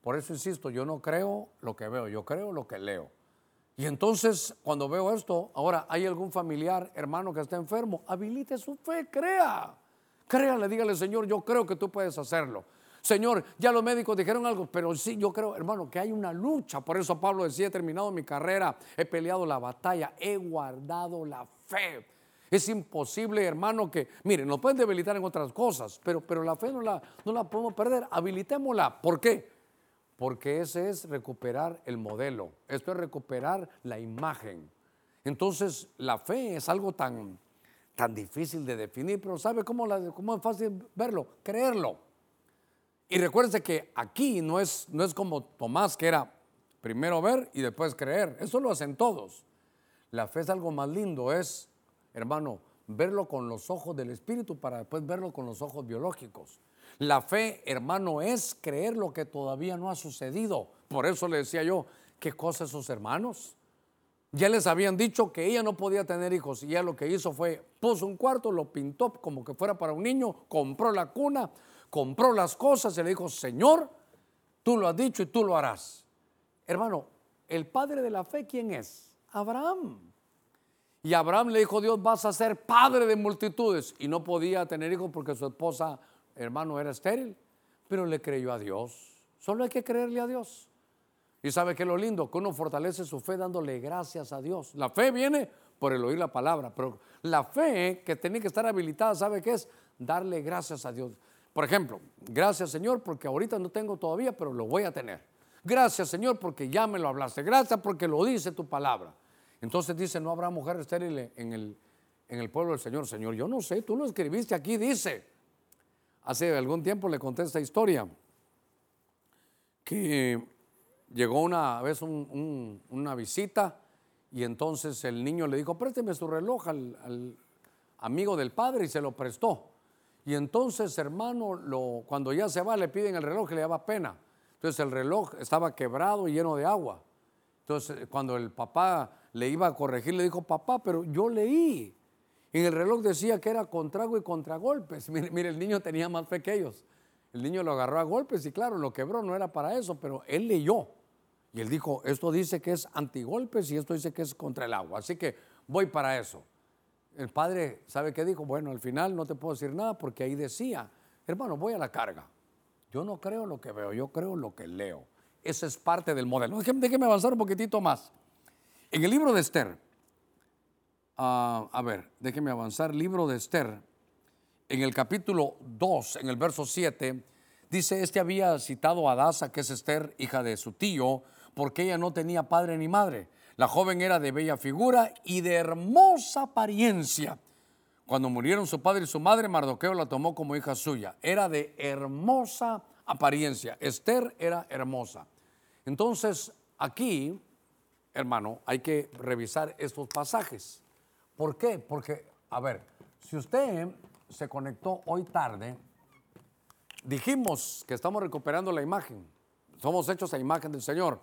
Por eso insisto, yo no creo lo que veo, yo creo lo que leo. Y entonces, cuando veo esto, ahora hay algún familiar, hermano que está enfermo, habilite su fe, crea. Créale, dígale, Señor, yo creo que tú puedes hacerlo. Señor, ya los médicos dijeron algo, pero sí, yo creo, hermano, que hay una lucha. Por eso Pablo decía, he terminado mi carrera, he peleado la batalla, he guardado la fe. Es imposible, hermano, que, miren, nos pueden debilitar en otras cosas, pero, pero la fe no la, no la podemos perder. Habilitémosla. ¿Por qué? Porque ese es recuperar el modelo. Esto es recuperar la imagen. Entonces, la fe es algo tan, tan difícil de definir, pero ¿sabe cómo, cómo es fácil verlo? Creerlo. Y recuérdense que aquí no es, no es como Tomás, que era primero ver y después creer. Eso lo hacen todos. La fe es algo más lindo, es hermano, verlo con los ojos del Espíritu para después verlo con los ojos biológicos. La fe, hermano, es creer lo que todavía no ha sucedido. Por eso le decía yo, ¿qué cosa sus hermanos? Ya les habían dicho que ella no podía tener hijos y ella lo que hizo fue, puso un cuarto, lo pintó como que fuera para un niño, compró la cuna, compró las cosas y le dijo, Señor, tú lo has dicho y tú lo harás. Hermano, el padre de la fe, ¿quién es? Abraham. Y Abraham le dijo, Dios, vas a ser padre de multitudes. Y no podía tener hijos porque su esposa, hermano, era estéril. Pero le creyó a Dios. Solo hay que creerle a Dios. Y sabe que lo lindo, que uno fortalece su fe dándole gracias a Dios. La fe viene por el oír la palabra, pero la fe que tiene que estar habilitada, ¿sabe qué es? Darle gracias a Dios. Por ejemplo, gracias Señor porque ahorita no tengo todavía, pero lo voy a tener. Gracias Señor porque ya me lo hablaste. Gracias porque lo dice tu palabra. Entonces dice, no habrá mujer estéril en el, en el pueblo del Señor. Señor, yo no sé, tú lo escribiste aquí, dice. Hace algún tiempo le conté esta historia, que llegó una vez una visita y entonces el niño le dijo, présteme su reloj al, amigo del padre y se lo prestó. Y entonces, hermano, lo, cuando ya se va, le piden el reloj y le daba pena. Entonces el reloj estaba quebrado y lleno de agua. Entonces, cuando el papá le iba a corregir, le dijo, papá, pero yo leí. En el reloj decía que era contrago y contragolpes. Mire, mire, el niño tenía más fe que ellos. El niño lo agarró a golpes y claro, lo quebró, no era para eso, pero él leyó. Y él dijo, esto dice que es antigolpes y esto dice que es contra el agua. Así que voy para eso. El padre, ¿sabe qué dijo? Bueno, al final no te puedo decir nada porque ahí decía, hermano, voy a la carga. Yo no creo lo que veo, yo creo lo que leo. Ese es parte del modelo. Déjeme, avanzar un poquitito más. En el libro de Esther, ah, a ver, déjeme avanzar, libro de Esther, en el capítulo 2, en el verso 7, dice, este había citado a Dasa, que es Esther, hija de su tío, porque ella no tenía padre ni madre. La joven era de bella figura y de hermosa apariencia. Cuando murieron su padre y su madre, Mardoqueo la tomó como hija suya. Era de hermosa apariencia. Esther era hermosa. Entonces, aquí, hermano, hay que revisar estos pasajes. ¿Por qué? Porque, a ver, si usted se conectó hoy tarde, dijimos que estamos recuperando la imagen. Somos hechos a imagen del Señor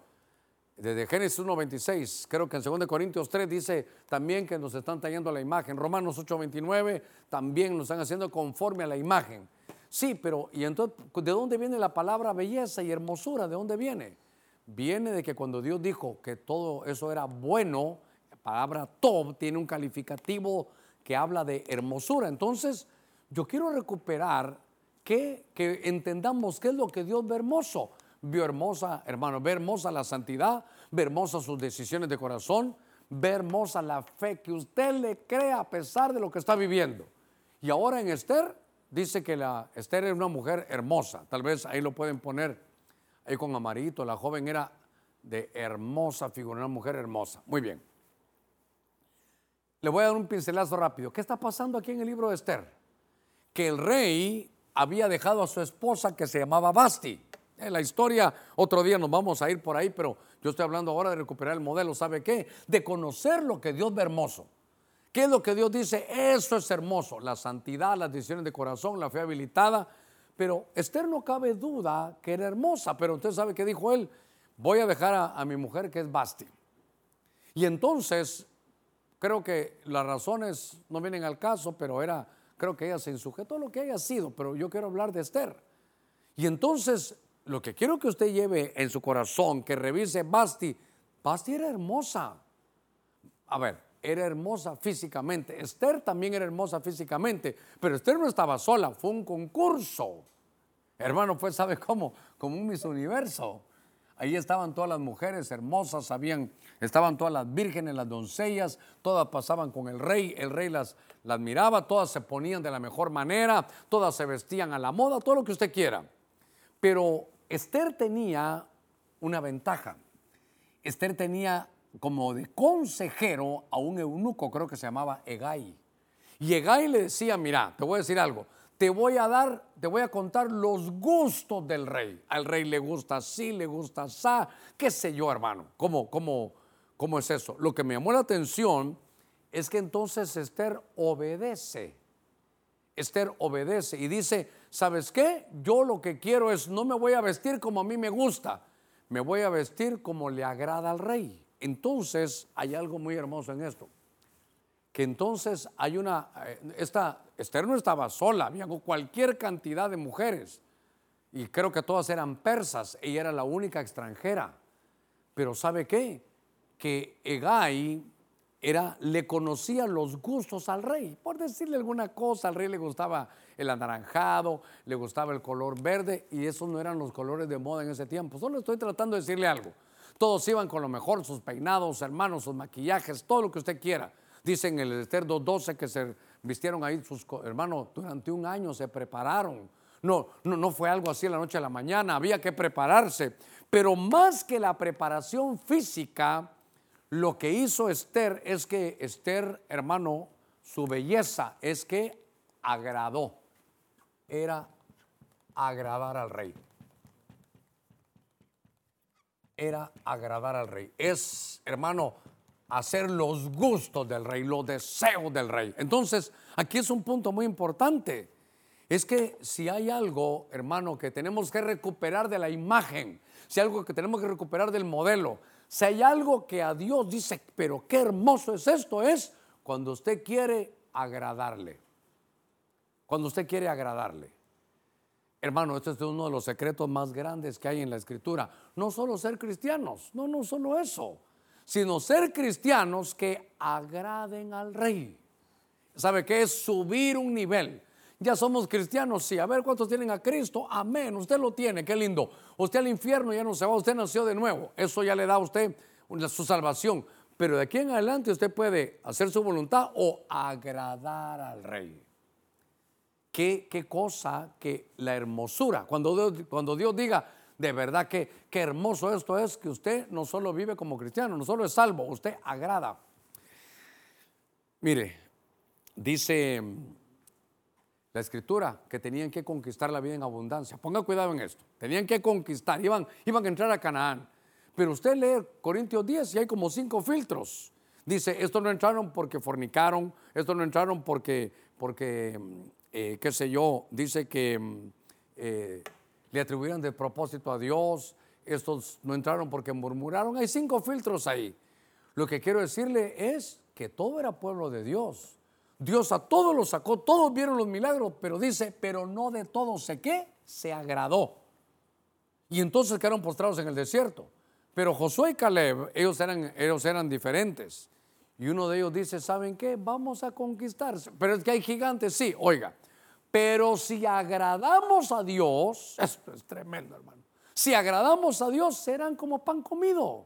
desde Génesis 1.26, creo que en 2 Corintios 3 dice también que nos están tallando la imagen. Romanos 8.29 también nos están haciendo conforme a la imagen. Sí, pero ¿y entonces de dónde viene la palabra belleza y hermosura? ¿De dónde viene? Viene de que cuando Dios dijo que todo eso era bueno, la palabra top tiene un calificativo que habla de hermosura. Entonces, yo quiero recuperar que, que entendamos qué es lo que Dios ve hermoso vio hermosa, hermano, ve hermosa la santidad, ve hermosa sus decisiones de corazón, ve hermosa la fe que usted le cree a pesar de lo que está viviendo. Y ahora en Esther dice que la Esther era una mujer hermosa, tal vez ahí lo pueden poner ahí con amarito, la joven era de hermosa figura, una mujer hermosa. Muy bien. Le voy a dar un pincelazo rápido. ¿Qué está pasando aquí en el libro de Esther? Que el rey había dejado a su esposa que se llamaba Basti. La historia, otro día nos vamos a ir por ahí, pero yo estoy hablando ahora de recuperar el modelo, ¿sabe qué? De conocer lo que Dios ve hermoso. ¿Qué es lo que Dios dice? Eso es hermoso. La santidad, las decisiones de corazón, la fe habilitada. Pero Esther no cabe duda que era hermosa, pero usted sabe qué dijo él. Voy a dejar a, a mi mujer que es Basti. Y entonces, creo que las razones no vienen al caso, pero era, creo que ella se insujetó lo que haya sido, pero yo quiero hablar de Esther. Y entonces lo que quiero que usted lleve en su corazón, que revise Basti. Basti era hermosa. A ver, era hermosa físicamente. Esther también era hermosa físicamente, pero Esther no estaba sola, fue un concurso. Hermano, fue, ¿sabe cómo? Como un Miss Universo. Ahí estaban todas las mujeres hermosas, habían, estaban todas las vírgenes, las doncellas, todas pasaban con el rey, el rey las, las miraba, todas se ponían de la mejor manera, todas se vestían a la moda, todo lo que usted quiera. Pero Esther tenía una ventaja. Esther tenía como de consejero a un eunuco, creo que se llamaba Egay. Y Egay le decía, mira, te voy a decir algo, te voy a dar, te voy a contar los gustos del rey. Al rey le gusta así, le gusta así, qué sé yo, hermano. ¿Cómo, cómo, cómo es eso? Lo que me llamó la atención es que entonces Esther obedece. Esther obedece y dice, ¿sabes qué? Yo lo que quiero es, no me voy a vestir como a mí me gusta, me voy a vestir como le agrada al rey. Entonces hay algo muy hermoso en esto, que entonces hay una, eh, esta, Esther no estaba sola, había cualquier cantidad de mujeres, y creo que todas eran persas, ella era la única extranjera. Pero ¿sabe qué? Que Egay era, le conocía los gustos al rey. Por decirle alguna cosa, al rey le gustaba el anaranjado, le gustaba el color verde y esos no eran los colores de moda en ese tiempo. Solo estoy tratando de decirle algo. Todos iban con lo mejor, sus peinados, hermanos, sus maquillajes, todo lo que usted quiera. Dicen en el Esther 2.12 que se vistieron ahí sus hermanos durante un año, se prepararon. No, no, no fue algo así la noche a la mañana, había que prepararse. Pero más que la preparación física, lo que hizo Esther es que Esther, hermano, su belleza es que agradó. Era agradar al rey. Era agradar al rey. Es, hermano, hacer los gustos del rey, los deseos del rey. Entonces, aquí es un punto muy importante. Es que si hay algo, hermano, que tenemos que recuperar de la imagen, si hay algo que tenemos que recuperar del modelo, si hay algo que a Dios dice, pero qué hermoso es esto, es cuando usted quiere agradarle. Cuando usted quiere agradarle. Hermano, este es uno de los secretos más grandes que hay en la escritura. No solo ser cristianos, no, no solo eso, sino ser cristianos que agraden al rey. ¿Sabe qué es subir un nivel? Ya somos cristianos, sí. A ver cuántos tienen a Cristo. Amén. Usted lo tiene, qué lindo. Usted al infierno ya no se va, usted nació de nuevo. Eso ya le da a usted su salvación. Pero de aquí en adelante usted puede hacer su voluntad o agradar al rey. Qué, cosa que la hermosura. Cuando Dios, cuando Dios diga, de verdad que qué hermoso esto es, que usted no solo vive como cristiano, no solo es salvo, usted agrada. Mire, dice la escritura que tenían que conquistar la vida en abundancia. Ponga cuidado en esto. Tenían que conquistar, iban, iban a entrar a Canaán. Pero usted lee Corintios 10 y hay como cinco filtros. Dice, estos no entraron porque fornicaron, estos no entraron porque, porque eh, qué sé yo, dice que eh, le atribuyeron de propósito a Dios, estos no entraron porque murmuraron. Hay cinco filtros ahí. Lo que quiero decirle es que todo era pueblo de Dios. Dios a todos los sacó, todos vieron los milagros, pero dice, pero no de todos sé qué, se agradó. Y entonces quedaron postrados en el desierto. Pero Josué y Caleb, ellos eran, ellos eran diferentes. Y uno de ellos dice, ¿saben qué? Vamos a conquistar. Pero es que hay gigantes, sí, oiga. Pero si agradamos a Dios, esto es tremendo, hermano. Si agradamos a Dios, serán como pan comido.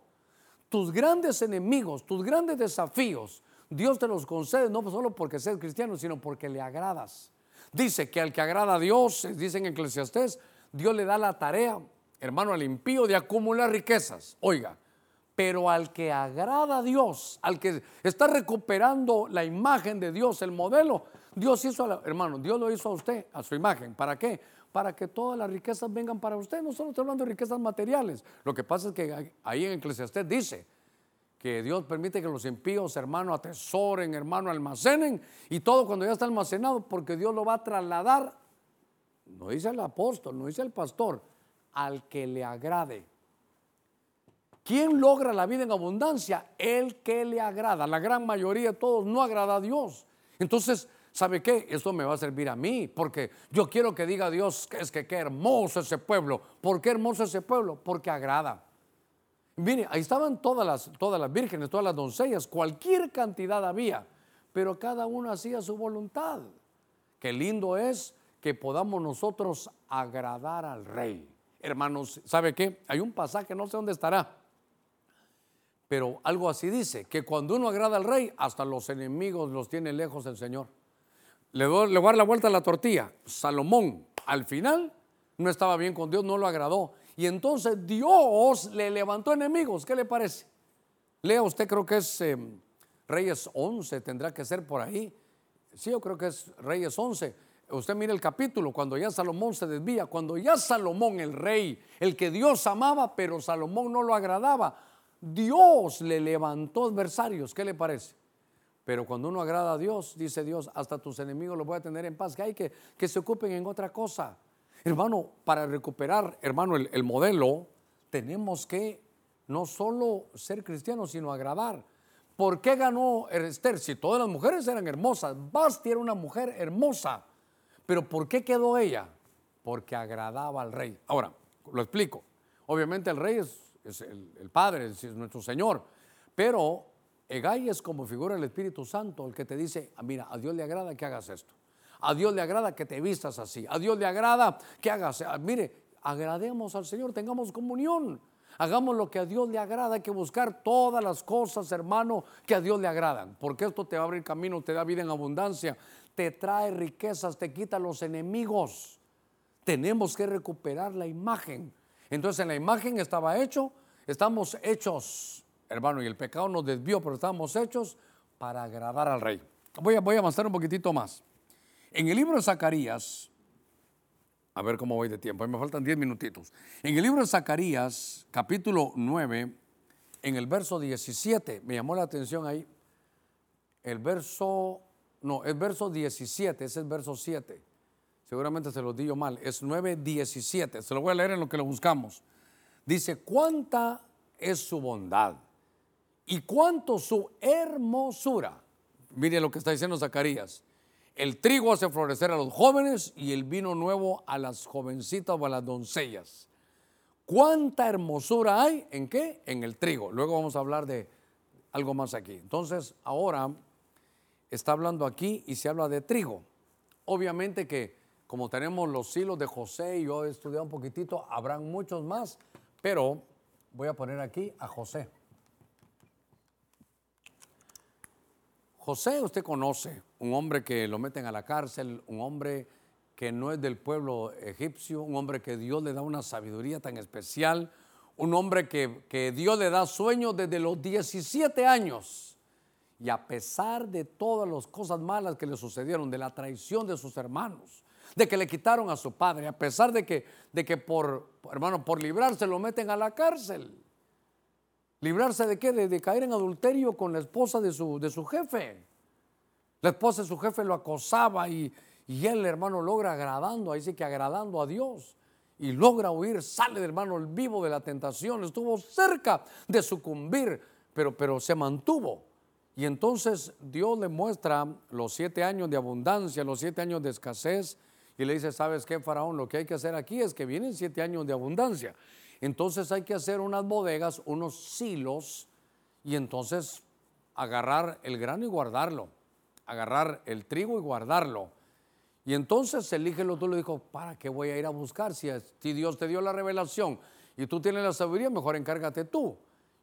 Tus grandes enemigos, tus grandes desafíos, Dios te los concede no solo porque seas cristiano, sino porque le agradas. Dice que al que agrada a Dios, dice en Eclesiastés, Dios le da la tarea, hermano, al impío de acumular riquezas. Oiga, pero al que agrada a Dios, al que está recuperando la imagen de Dios, el modelo, Dios hizo, a hermano, Dios lo hizo a usted, a su imagen. ¿Para qué? Para que todas las riquezas vengan para usted. No solo estoy hablando de riquezas materiales. Lo que pasa es que ahí en Eclesiastés dice, que Dios permite que los impíos, hermano, atesoren, hermano, almacenen y todo cuando ya está almacenado, porque Dios lo va a trasladar, no dice el apóstol, no dice el pastor, al que le agrade. ¿Quién logra la vida en abundancia? El que le agrada. La gran mayoría de todos no agrada a Dios. Entonces, ¿sabe qué? Esto me va a servir a mí, porque yo quiero que diga Dios es que qué hermoso ese pueblo. ¿Por qué hermoso ese pueblo? Porque agrada. Mire, ahí estaban todas las, todas las vírgenes, todas las doncellas, cualquier cantidad había, pero cada uno hacía su voluntad. Qué lindo es que podamos nosotros agradar al rey. Hermanos, ¿sabe qué? Hay un pasaje, no sé dónde estará, pero algo así dice, que cuando uno agrada al rey, hasta los enemigos los tiene lejos el Señor. Le, voy, a dar la vuelta a la tortilla. Salomón, al final, no estaba bien con Dios, no lo agradó y entonces Dios le levantó enemigos. ¿Qué le parece? Lea usted, creo que es em, Reyes 11, tendrá que ser por ahí. Sí, yo creo que es Reyes 11. Usted mire el capítulo, cuando ya Salomón se desvía, cuando ya Salomón, el rey, el que Dios amaba, pero Salomón no lo agradaba, Dios le levantó adversarios. ¿Qué le parece? Pero cuando uno agrada a Dios, dice Dios, hasta tus enemigos los voy a tener en paz, que hay que, que se ocupen en otra cosa. Hermano, para recuperar, hermano, el, modelo, tenemos que no solo ser cristianos, sino agradar. ¿Por qué ganó Esther? Si todas las mujeres eran hermosas, Basti era una mujer hermosa. Pero ¿por qué quedó ella? Porque agradaba al rey. Ahora, lo explico. Obviamente el rey es, el, el, Padre, es nuestro Señor. Pero Egay es como figura del Espíritu Santo, el que te dice, ah, mira, a Dios le agrada que hagas esto. A Dios le agrada que te vistas así. A Dios le agrada que hagas, ah, mire, agrademos al Señor, tengamos comunión. Hagamos lo que a Dios le agrada, hay que buscar todas las cosas, hermano, que a Dios le agradan, porque esto te va a abrir camino, te da vida en abundancia, te trae riquezas, te quita los enemigos. Tenemos que recuperar la imagen. Entonces en la imagen estaba hecho, estamos hechos, hermano, y el pecado nos desvió, pero estamos hechos para agradar al rey. Voy a, voy a avanzar un poquitito más. En el libro de Zacarías, a ver cómo voy de tiempo, me faltan 10 minutitos. En el libro de Zacarías, capítulo 9, en el verso 17, me llamó la atención ahí, el verso, no, el verso 17, es el verso 7. Seguramente se lo di yo mal, es 9, 17. Se lo voy a leer en lo que lo buscamos. Dice, ¿cuánta es su bondad? ¿Y cuánto su hermosura? Mire lo que está diciendo Zacarías el trigo hace florecer a los jóvenes y el vino nuevo a las jovencitas o a las doncellas. ¿Cuánta hermosura hay en qué? En el trigo. Luego vamos a hablar de algo más aquí. Entonces, ahora está hablando aquí y se habla de trigo. Obviamente que como tenemos los hilos de José y yo he estudiado un poquitito, habrán muchos más, pero voy a poner aquí a José. José usted conoce, un hombre que lo meten a la cárcel, un hombre que no es del pueblo egipcio, un hombre que Dios le da una sabiduría tan especial, un hombre que, Dios le da sueños desde los 17 años. Y a pesar de todas las cosas malas que le sucedieron, de la traición de sus hermanos, de que le quitaron a su padre, a pesar de que, de que por, hermano, por librarse lo meten a la cárcel. ¿Librarse de qué? De, caer en adulterio con la esposa de su, de su jefe. La esposa de su jefe lo acosaba y, y él, hermano, logra agradando, ahí sí que agradando a Dios. Y logra huir, sale, hermano, el vivo de la tentación. Estuvo cerca de sucumbir, pero, pero se mantuvo. Y entonces Dios le muestra los siete años de abundancia, los siete años de escasez. Y le dice, ¿sabes qué, Faraón? Lo que hay que hacer aquí es que vienen siete años de abundancia. Entonces hay que hacer unas bodegas, unos silos, y entonces agarrar el grano y guardarlo, agarrar el trigo y guardarlo. Y entonces lo tú le dijo, ¿para qué voy a ir a buscar? Si, si Dios te dio la revelación y tú tienes la sabiduría, mejor encárgate tú.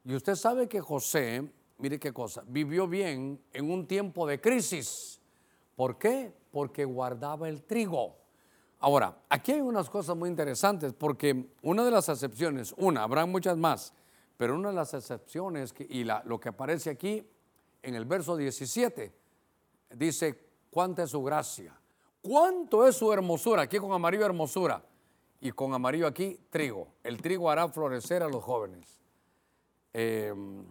Y usted sabe que José, mire qué cosa, vivió bien en un tiempo de crisis. ¿Por qué? Porque guardaba el trigo. Ahora, aquí hay unas cosas muy interesantes porque una de las excepciones, una, habrá muchas más, pero una de las excepciones y lo que aparece aquí en el verso 17 dice, ¿cuánta es su gracia? ¿Cuánto es su hermosura? Aquí con amarillo hermosura y con amarillo aquí trigo. El trigo hará florecer a los jóvenes. Em,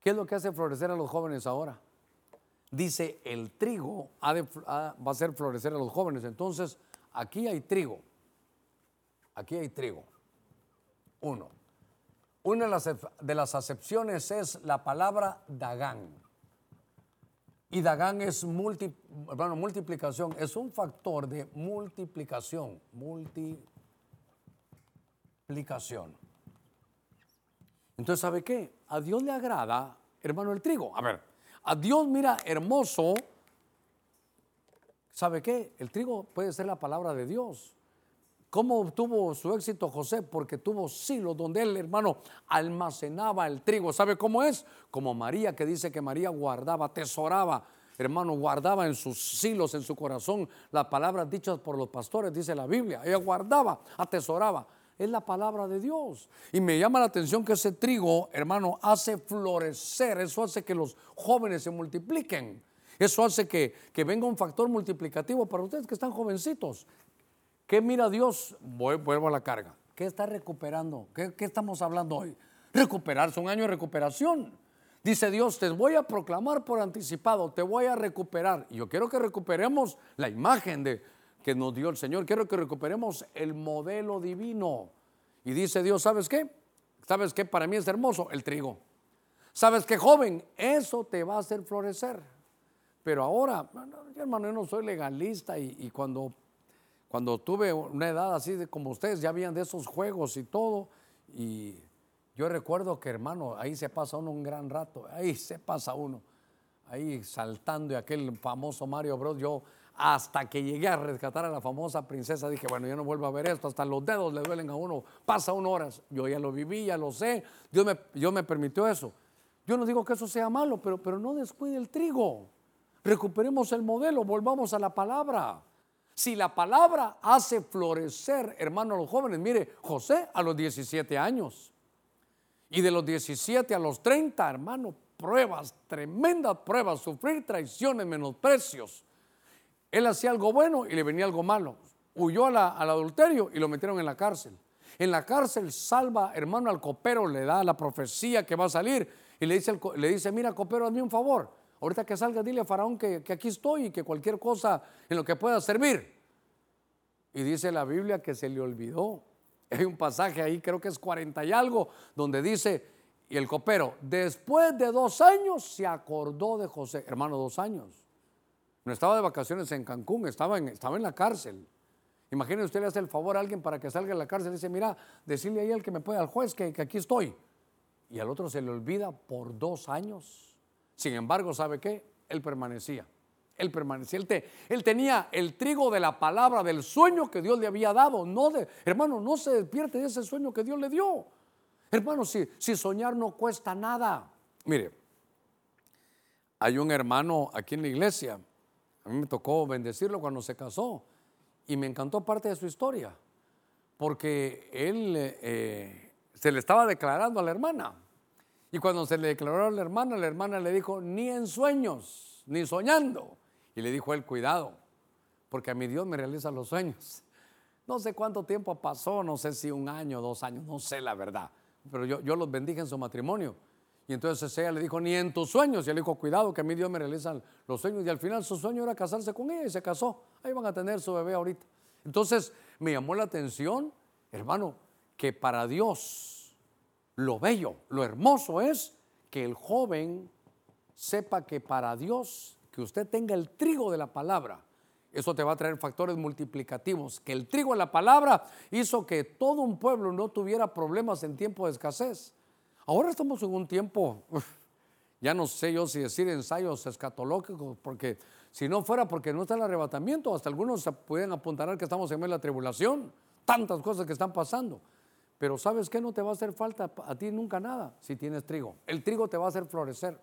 ¿Qué es lo que hace florecer a los jóvenes ahora? Dice el trigo va a hacer florecer a los jóvenes. Entonces, aquí hay trigo. Aquí hay trigo. Uno. Una de las, acepciones es la palabra Dagán. Y Dagán es multiplicación, es un factor de multiplicación, multiplicación. Entonces, ¿sabe qué? A Dios le agrada, hermano, el trigo. A ver, a Dios mira hermoso. ¿Sabe qué? El trigo puede ser la palabra de Dios. ¿Cómo obtuvo su éxito José? Porque tuvo silos donde él, hermano, almacenaba el trigo. ¿Sabe cómo es? Como María, que dice que María guardaba, atesoraba, hermano, guardaba en sus silos, en su corazón, las palabras dichas por los pastores, dice la Biblia. Ella guardaba, atesoraba es la palabra de Dios. Y me llama la atención que ese trigo, hermano, hace florecer, eso hace que los jóvenes se multipliquen. Eso hace que, venga un factor multiplicativo para ustedes que están jovencitos. ¿Qué mira Dios? vuelvo a la carga. ¿Qué está recuperando? ¿Qué, ¿Qué estamos hablando hoy? Recuperarse, un año de recuperación. Dice Dios, te voy a proclamar por anticipado, te voy a recuperar. Y yo quiero que recuperemos la imagen de, que nos dio el Señor. Quiero que recuperemos el modelo divino. Y dice Dios, ¿sabes qué? ¿Sabes qué? Para mí es hermoso el trigo. ¿Sabes qué, joven? Eso te va a hacer florecer. Pero ahora, hermano, yo no soy legalista y, cuando, cuando tuve una edad así de, como ustedes, ya habían de esos juegos y todo. Y, Yo recuerdo que, hermano, ahí se pasa uno un gran rato, ahí se pasa uno, ahí saltando aquel famoso Mario Bros. Yo hasta que llegué a rescatar a la famosa princesa, dije, bueno, yo no vuelvo a ver esto, hasta los dedos le duelen a uno, pasa una horas, yo ya lo viví, ya lo sé, Dios me, Dios me permitió eso. Yo no digo que eso sea malo, pero, pero no descuide el trigo. Recuperemos el modelo, volvamos a la palabra. Si la palabra hace florecer, hermano, a los jóvenes, mire, José a los 17 años y de los 17 a los 30, hermano, pruebas, tremendas pruebas, sufrir traiciones, menosprecios. Él hacía algo bueno y le venía algo malo. Huyó al adulterio y lo metieron en la cárcel. En la cárcel salva, hermano, al copero, le da la profecía que va a salir y le dice, le dice mira, copero, hazme un favor Ahorita que salga, dile a Faraón que, aquí estoy y que cualquier cosa en lo que pueda servir. Y dice la Biblia que se le olvidó. Hay un pasaje ahí, creo que es 40 y algo, donde dice, y el copero, después de dos años se acordó de José. Hermano, dos años. No estaba de vacaciones en Cancún, estaba en, estaba en la cárcel. Imagínese usted le hace el favor a alguien para que salga de la cárcel y dice, mira, decirle ahí al que me puede, al juez, que, aquí estoy. Y al otro se le olvida por dos años. Sin embargo, ¿sabe qué? Él permanecía. Él permanecía. Él, tenía el trigo de la palabra, del sueño que Dios le había dado. No de, hermano, no se despierte de ese sueño que Dios le dio. Hermano, si, si soñar no cuesta nada. Mire, hay un hermano aquí en la iglesia. A mí me tocó bendecirlo cuando se casó. Y me encantó parte de su historia. Porque él eh, se le estaba declarando a la hermana. Y cuando se le declaró a la hermana, la hermana le dijo, ni en sueños, ni soñando. Y le dijo él, cuidado, porque a mi Dios me realiza los sueños. No sé cuánto tiempo pasó, no sé si un año, dos años, no sé la verdad. Pero yo, yo los bendije en su matrimonio. Y entonces ella le dijo, ni en tus sueños. Y él dijo, cuidado, que a mi Dios me realiza los sueños. Y al final su sueño era casarse con ella y se casó. Ahí van a tener su bebé ahorita. Entonces me llamó la atención, hermano, que para Dios lo bello, lo hermoso es que el joven sepa que para Dios, que usted tenga el trigo de la palabra, eso te va a traer factores multiplicativos. Que el trigo de la palabra hizo que todo un pueblo no tuviera problemas en tiempo de escasez. Ahora estamos en un tiempo, ya no sé yo si decir ensayos escatológicos, porque si no fuera porque no está el arrebatamiento, hasta algunos pueden apuntar que estamos en medio de la tribulación, tantas cosas que están pasando. Pero ¿sabes qué? No te va a hacer falta a ti nunca nada si tienes trigo. El trigo te va a hacer florecer.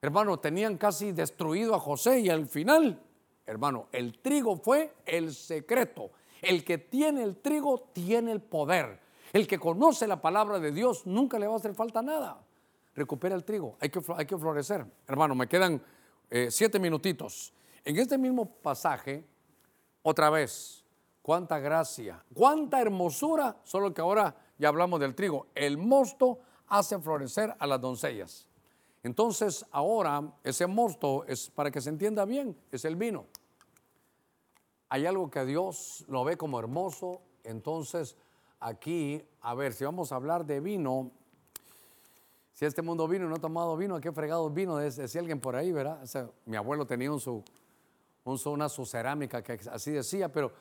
Hermano, tenían casi destruido a José y al final, hermano, el trigo fue el secreto. El que tiene el trigo tiene el poder. El que conoce la palabra de Dios nunca le va a hacer falta nada. Recupera el trigo, hay que, hay que florecer. Hermano, me quedan eh, siete minutitos. En este mismo pasaje, otra vez, cuánta gracia, cuánta hermosura, solo que ahora ya hablamos del trigo. El mosto hace florecer a las doncellas. Entonces ahora ese mosto es, para que se entienda bien, es el vino. Hay algo que Dios lo ve como hermoso, entonces aquí, a ver, si vamos a hablar de vino, si este mundo vino y no ha tomado vino, ¿a qué fregado vino? Decía alguien por ahí, ¿verdad? mi abuelo tenía un su, un una su cerámica que así decía, pero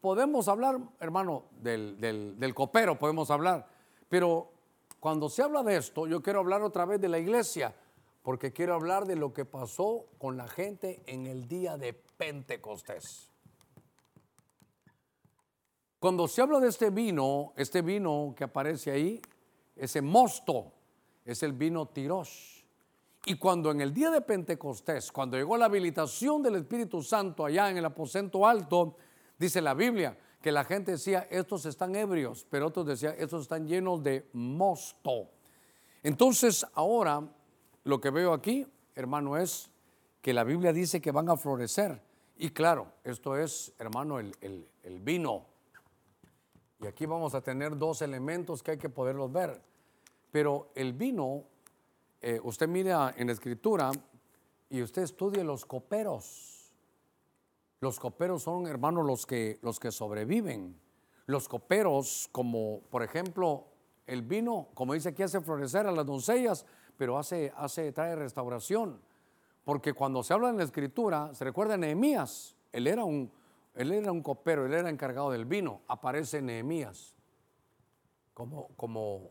podemos hablar, hermano, del, copero, podemos hablar, pero cuando se habla de esto, yo quiero hablar otra vez de la iglesia, porque quiero hablar de lo que pasó con la gente en el día de Pentecostés. Cuando se habla de este vino, este vino que aparece ahí, ese mosto, es el vino tirosh. Y cuando en el día de Pentecostés, cuando llegó la habilitación del Espíritu Santo allá en el aposento alto, Dice la Biblia que la gente decía, estos están ebrios, pero otros decían, estos están llenos de mosto. Entonces ahora lo que veo aquí, hermano, es que la Biblia dice que van a florecer. Y claro, esto es, hermano, el, vino. Y aquí vamos a tener dos elementos que hay que poderlos ver. Pero el vino, eh, usted mira en la escritura y usted estudie los coperos. Los coperos son, hermanos, los que, los que sobreviven. Los coperos, como por ejemplo el vino, como dice aquí, hace florecer a las doncellas, pero hace, hace, trae restauración. Porque cuando se habla en la escritura, se recuerda Nehemías, él era un, él era un copero, él era encargado del vino. Aparece Nehemías como, como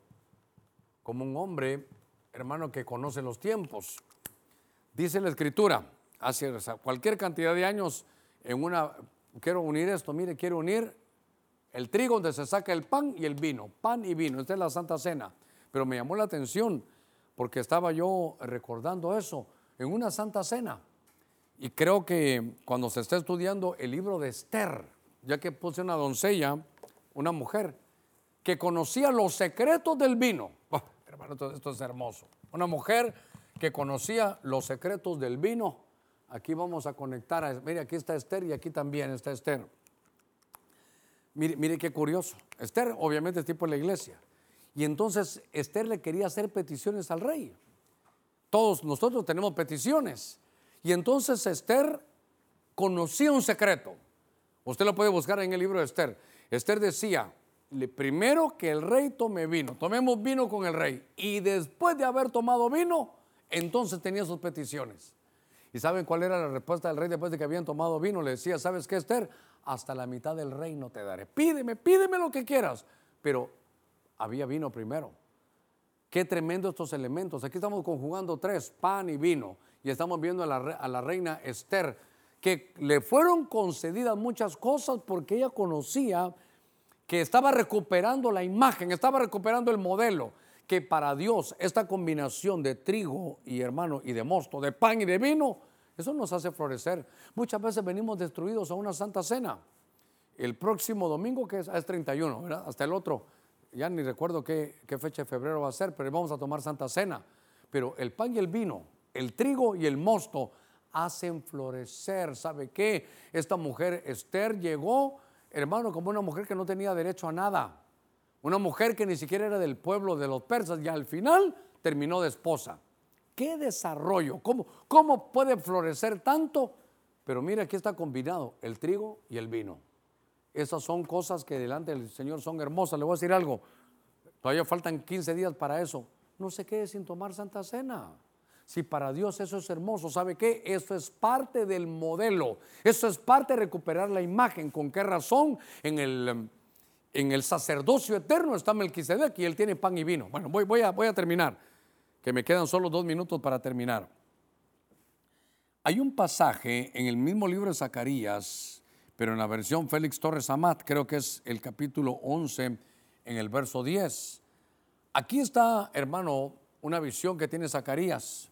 como un hombre, hermano, que conoce los tiempos. Dice la escritura, hace cualquier cantidad de años, en una, quiero unir esto, mire, quiero unir el trigo donde se saca el pan y el vino, pan y vino, esta es la Santa Cena. Pero me llamó la atención porque estaba yo recordando eso en una Santa Cena. Y creo que cuando se está estudiando el libro de Esther, ya que puse una doncella, una mujer, que conocía los secretos del vino. Oh, hermano, esto, es hermoso. Una mujer que conocía los secretos del vino. Aquí vamos a conectar, a, mire, aquí está Esther y aquí también está Esther. Mire, mire qué curioso. Esther obviamente es tipo la iglesia. Y entonces Esther le quería hacer peticiones al rey. Todos nosotros tenemos peticiones. Y entonces Esther conocía un secreto. Usted lo puede buscar en el libro de Esther. Esther decía, primero que el rey tome vino, tomemos vino con el rey. Y después de haber tomado vino, entonces tenía sus peticiones. ¿Y saben cuál era la respuesta del rey después de que habían tomado vino? Le decía, ¿sabes qué, Esther? Hasta la mitad del reino te daré. Pídeme, pídeme lo que quieras. Pero había vino primero. Qué tremendo estos elementos. Aquí estamos conjugando tres, pan y vino. Y estamos viendo a la, reina Esther, que le fueron concedidas muchas cosas porque ella conocía que estaba recuperando la imagen, estaba recuperando el modelo, que para Dios esta combinación de trigo y hermano y de mosto, de pan y de vino, eso nos hace florecer. Muchas veces venimos destruidos a una santa cena. El próximo domingo, que es, es 31, ¿verdad? Hasta el otro ya ni recuerdo qué, fecha de febrero va a ser, pero vamos a tomar Santa Cena. Pero el pan y el vino, el trigo y el mosto hacen florecer. ¿Sabe qué? Esta mujer, Esther, llegó, hermano, como una mujer que no tenía derecho a nada. Una mujer que ni siquiera era del pueblo de los persas y al final terminó de esposa. ¿Qué desarrollo? ¿Cómo, cómo puede florecer tanto? Pero mira, aquí está combinado el trigo y el vino. Esas son cosas que delante del Señor son hermosas. Le voy a decir algo. Todavía faltan 15 días para eso. No se quede sin tomar Santa Cena. Si para Dios eso es hermoso, ¿sabe qué? Eso es parte del modelo. Eso es parte de recuperar la imagen. ¿Con qué razón? En el, en el sacerdocio eterno está Melquisedec y él tiene pan y vino. Bueno, voy, voy, a, voy a terminar, que me quedan solo dos minutos para terminar. Hay un pasaje en el mismo libro de Zacarías pero en la versión Félix Torres Amat, creo que es el capítulo 11, en el verso 10. Aquí está, hermano, una visión que tiene Zacarías.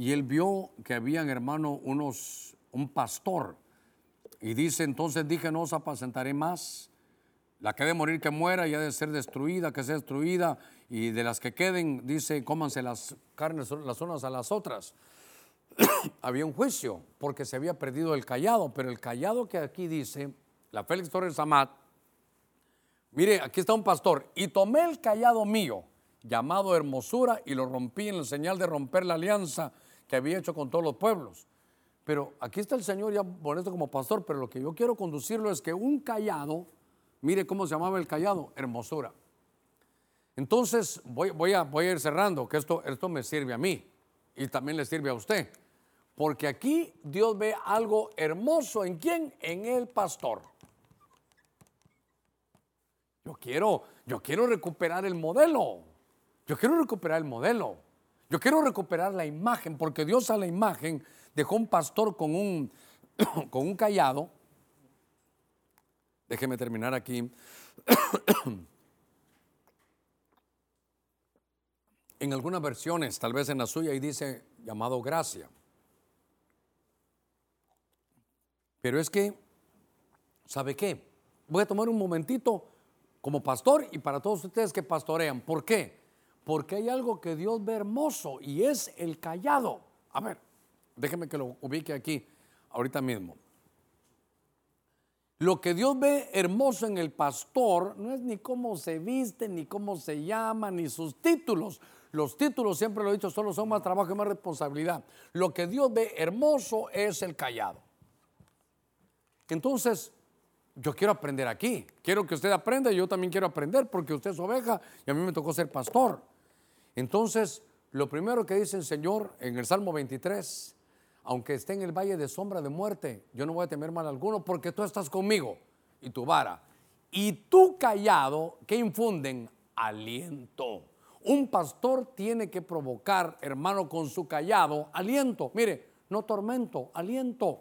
Y él vio que habían, hermano, unos, un pastor. Y dice, entonces dije, no os apacentaré más. La que de morir que muera y ha de ser destruida, que sea destruida. Y de las que queden, dice, cómanse las carnes las unas a las otras. había un juicio porque se había perdido el callado, pero el callado que aquí dice, la Félix Torres Amat, mire, aquí está un pastor, y tomé el callado mío, llamado hermosura, y lo rompí en la señal de romper la alianza que había hecho con todos los pueblos. Pero aquí está el Señor ya esto como pastor, pero lo que yo quiero conducirlo es que un callado, mire cómo se llamaba el callado, hermosura. Entonces voy, voy, a, voy a ir cerrando, que esto, esto me sirve a mí y también le sirve a usted. Porque aquí Dios ve algo hermoso en quién? En el pastor. Yo quiero, yo quiero recuperar el modelo. Yo quiero recuperar el modelo. Yo quiero recuperar la imagen, porque Dios a la imagen dejó un pastor con un, con un callado. Déjeme terminar aquí. en algunas versiones, tal vez en la suya, y dice llamado gracia. Pero es que, ¿sabe qué? Voy a tomar un momentito como pastor y para todos ustedes que pastorean. ¿Por qué? Porque hay algo que Dios ve hermoso y es el callado. A ver, déjeme que lo ubique aquí ahorita mismo. Lo que Dios ve hermoso en el pastor no es ni cómo se viste, ni cómo se llama, ni sus títulos. Los títulos, siempre lo he dicho, solo son más trabajo y más responsabilidad. Lo que Dios ve hermoso es el callado. Entonces, yo quiero aprender aquí. Quiero que usted aprenda y yo también quiero aprender porque usted es oveja y a mí me tocó ser pastor. Entonces, lo primero que dice el Señor en el Salmo 23, aunque esté en el valle de sombra de muerte, yo no voy a temer mal alguno porque tú estás conmigo y tu vara. Y tu callado que infunden aliento. Un pastor tiene que provocar, hermano, con su callado, aliento. Mire, no tormento, aliento.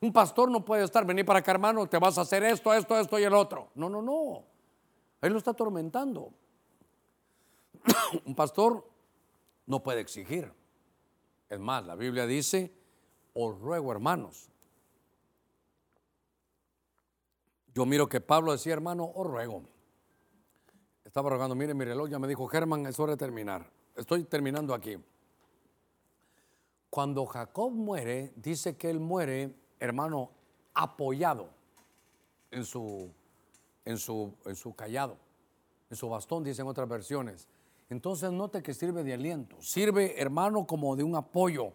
Un pastor no puede estar, venir para acá, hermano, te vas a hacer esto, esto, esto y el otro. No, no, no. Él lo está atormentando. Un pastor no puede exigir. Es más, la Biblia dice, os ruego, hermanos. Yo miro que Pablo decía, hermano, os ruego. Estaba rogando, mire mi reloj, ya me dijo, Germán, es hora de terminar. Estoy terminando aquí. Cuando Jacob muere, dice que él muere, hermano, apoyado en su, en su, en su callado, en su bastón, dicen otras versiones. Entonces note que sirve de aliento, sirve, hermano, como de un apoyo.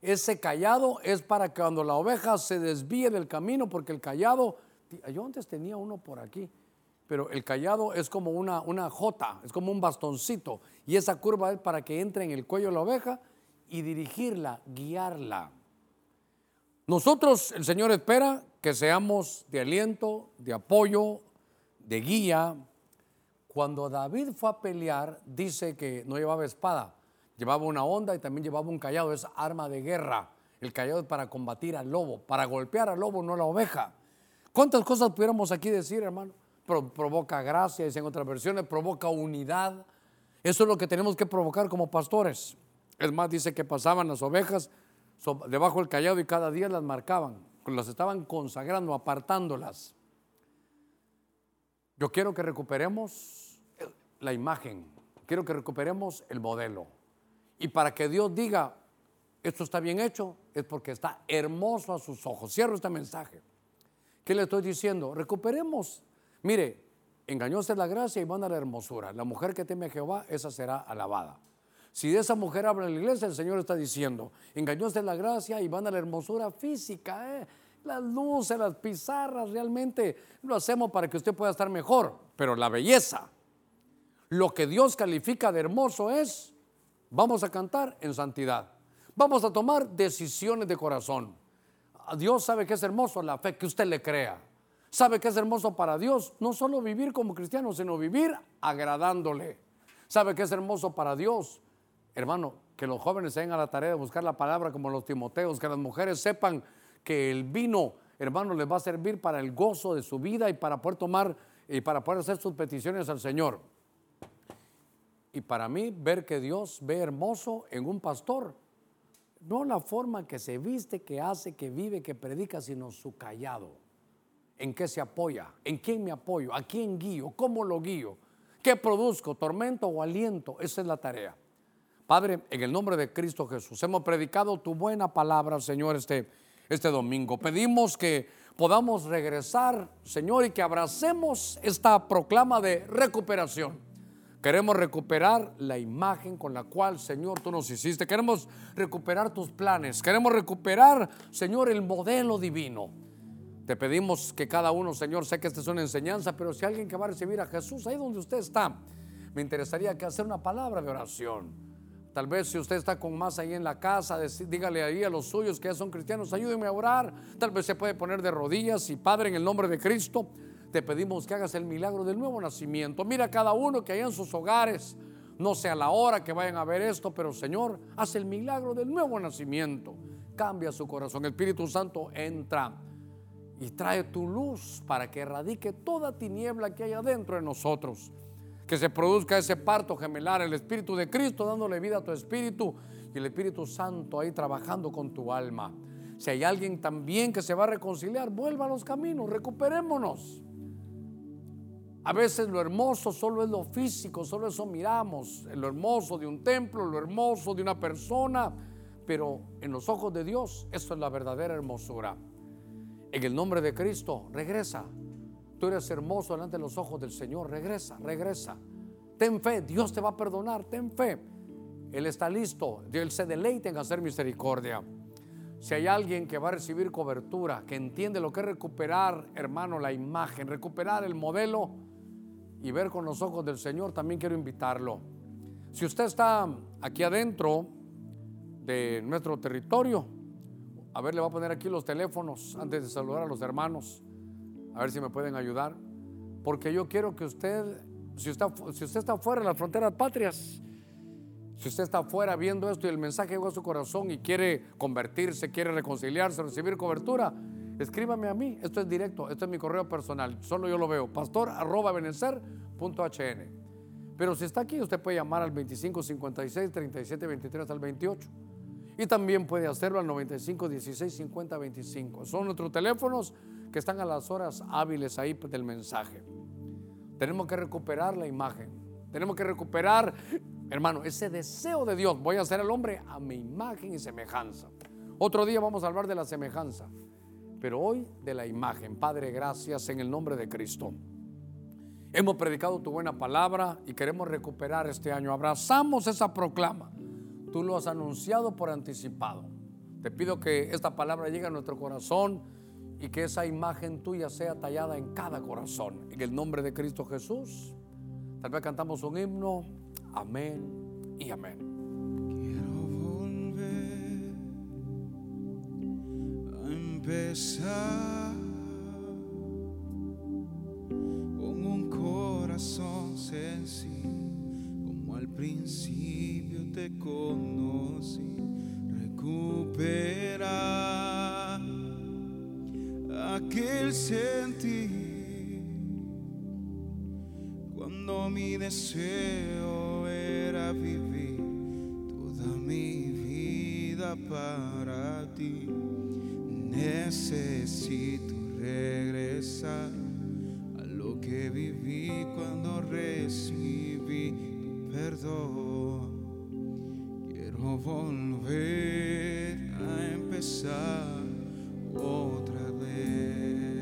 Ese callado es para que cuando la oveja se desvíe del camino, porque el callado, yo antes tenía uno por aquí, pero el callado es como una, una jota, es como un bastoncito, y esa curva es para que entre en el cuello de la oveja y dirigirla, guiarla. Nosotros, el Señor espera que seamos de aliento, de apoyo, de guía. Cuando David fue a pelear, dice que no llevaba espada, llevaba una onda y también llevaba un callado, es arma de guerra. El callado es para combatir al lobo, para golpear al lobo, no la oveja. ¿Cuántas cosas pudiéramos aquí decir, hermano? provoca gracia, dicen otras versiones, provoca unidad. Eso es lo que tenemos que provocar como pastores. Es más, dice que pasaban las ovejas debajo del callado y cada día las marcaban, las estaban consagrando, apartándolas. Yo quiero que recuperemos la imagen, quiero que recuperemos el modelo. Y para que Dios diga, esto está bien hecho, es porque está hermoso a sus ojos. Cierro este mensaje. ¿Qué le estoy diciendo? Recuperemos. Mire, engañóse la gracia y van a la hermosura. La mujer que teme a Jehová, esa será alabada. Si de esa mujer habla en la iglesia, el Señor está diciendo, engañóse la gracia y van a la hermosura física, ¿eh? las luces, las pizarras, realmente lo hacemos para que usted pueda estar mejor, pero la belleza, lo que Dios califica de hermoso es, vamos a cantar en santidad, vamos a tomar decisiones de corazón. Dios sabe que es hermoso la fe que usted le crea. Sabe que es hermoso para Dios no solo vivir como cristiano, sino vivir agradándole. Sabe que es hermoso para Dios hermano, que los jóvenes se den a la tarea de buscar la palabra como los Timoteos, que las mujeres sepan que el vino, hermano, les va a servir para el gozo de su vida y para poder tomar y para poder hacer sus peticiones al Señor. Y para mí, ver que Dios ve hermoso en un pastor, no la forma que se viste, que hace, que vive, que predica, sino su callado. ¿En qué se apoya? ¿En quién me apoyo? ¿A quién guío? ¿Cómo lo guío? ¿Qué produzco? ¿Tormento o aliento? Esa es la tarea. Padre, en el nombre de Cristo Jesús, hemos predicado tu buena palabra, Señor, este, este domingo. Pedimos que podamos regresar, Señor, y que abracemos esta proclama de recuperación. Queremos recuperar la imagen con la cual, Señor, tú nos hiciste. Queremos recuperar tus planes. Queremos recuperar, Señor, el modelo divino. Te pedimos que cada uno, Señor, sé que esta es una enseñanza, pero si alguien que va a recibir a Jesús, ahí donde usted está, me interesaría que hacer una palabra de oración. Tal vez si usted está con más ahí en la casa, dígale ahí a los suyos que ya son cristianos, ayúdenme a orar. Tal vez se puede poner de rodillas y Padre, en el nombre de Cristo, te pedimos que hagas el milagro del nuevo nacimiento. Mira a cada uno que hay en sus hogares, no sea la hora que vayan a ver esto, pero Señor, haz el milagro del nuevo nacimiento. Cambia su corazón. El Espíritu Santo entra y trae tu luz para que erradique toda tiniebla que hay adentro de nosotros que se produzca ese parto gemelar, el Espíritu de Cristo dándole vida a tu espíritu y el Espíritu Santo ahí trabajando con tu alma. Si hay alguien también que se va a reconciliar, vuelva a los caminos, recuperémonos. A veces lo hermoso solo es lo físico, solo eso miramos, lo hermoso de un templo, lo hermoso de una persona, pero en los ojos de Dios esto es la verdadera hermosura. En el nombre de Cristo, regresa, Tú eres hermoso delante de los ojos del Señor. Regresa, regresa. Ten fe, Dios te va a perdonar. Ten fe. Él está listo. Él se deleita en hacer misericordia. Si hay alguien que va a recibir cobertura, que entiende lo que es recuperar, hermano, la imagen, recuperar el modelo y ver con los ojos del Señor, también quiero invitarlo. Si usted está aquí adentro de nuestro territorio, a ver, le voy a poner aquí los teléfonos antes de saludar a los hermanos. A ver si me pueden ayudar. Porque yo quiero que usted Si usted, si usted está fuera de las fronteras patrias, si usted está fuera viendo esto y el mensaje llegó a su corazón y quiere convertirse, quiere reconciliarse, recibir cobertura, escríbame a mí. Esto es directo, esto es mi correo personal. Solo yo lo veo. Pastor arroba Pero si está aquí, usted puede llamar al 2556 3723 al 28. Y también puede hacerlo al 95 16 50 25. Son nuestros teléfonos que están a las horas hábiles ahí del mensaje. Tenemos que recuperar la imagen. Tenemos que recuperar, hermano, ese deseo de Dios. Voy a hacer al hombre a mi imagen y semejanza. Otro día vamos a hablar de la semejanza. Pero hoy de la imagen. Padre, gracias en el nombre de Cristo. Hemos predicado tu buena palabra y queremos recuperar este año. Abrazamos esa proclama Tú lo has anunciado por anticipado. Te pido que esta palabra llegue a nuestro corazón y que esa imagen tuya sea tallada en cada corazón. En el nombre de Cristo Jesús. Tal vez cantamos un himno. Amén y amén. A empezar con un corazón sencillo como al principio te conocí, recupera aquel sentir cuando mi deseo era vivir toda mi vida para ti. Necesito regresar a lo que viví cuando recibí tu perdón volver a empezar otra vez.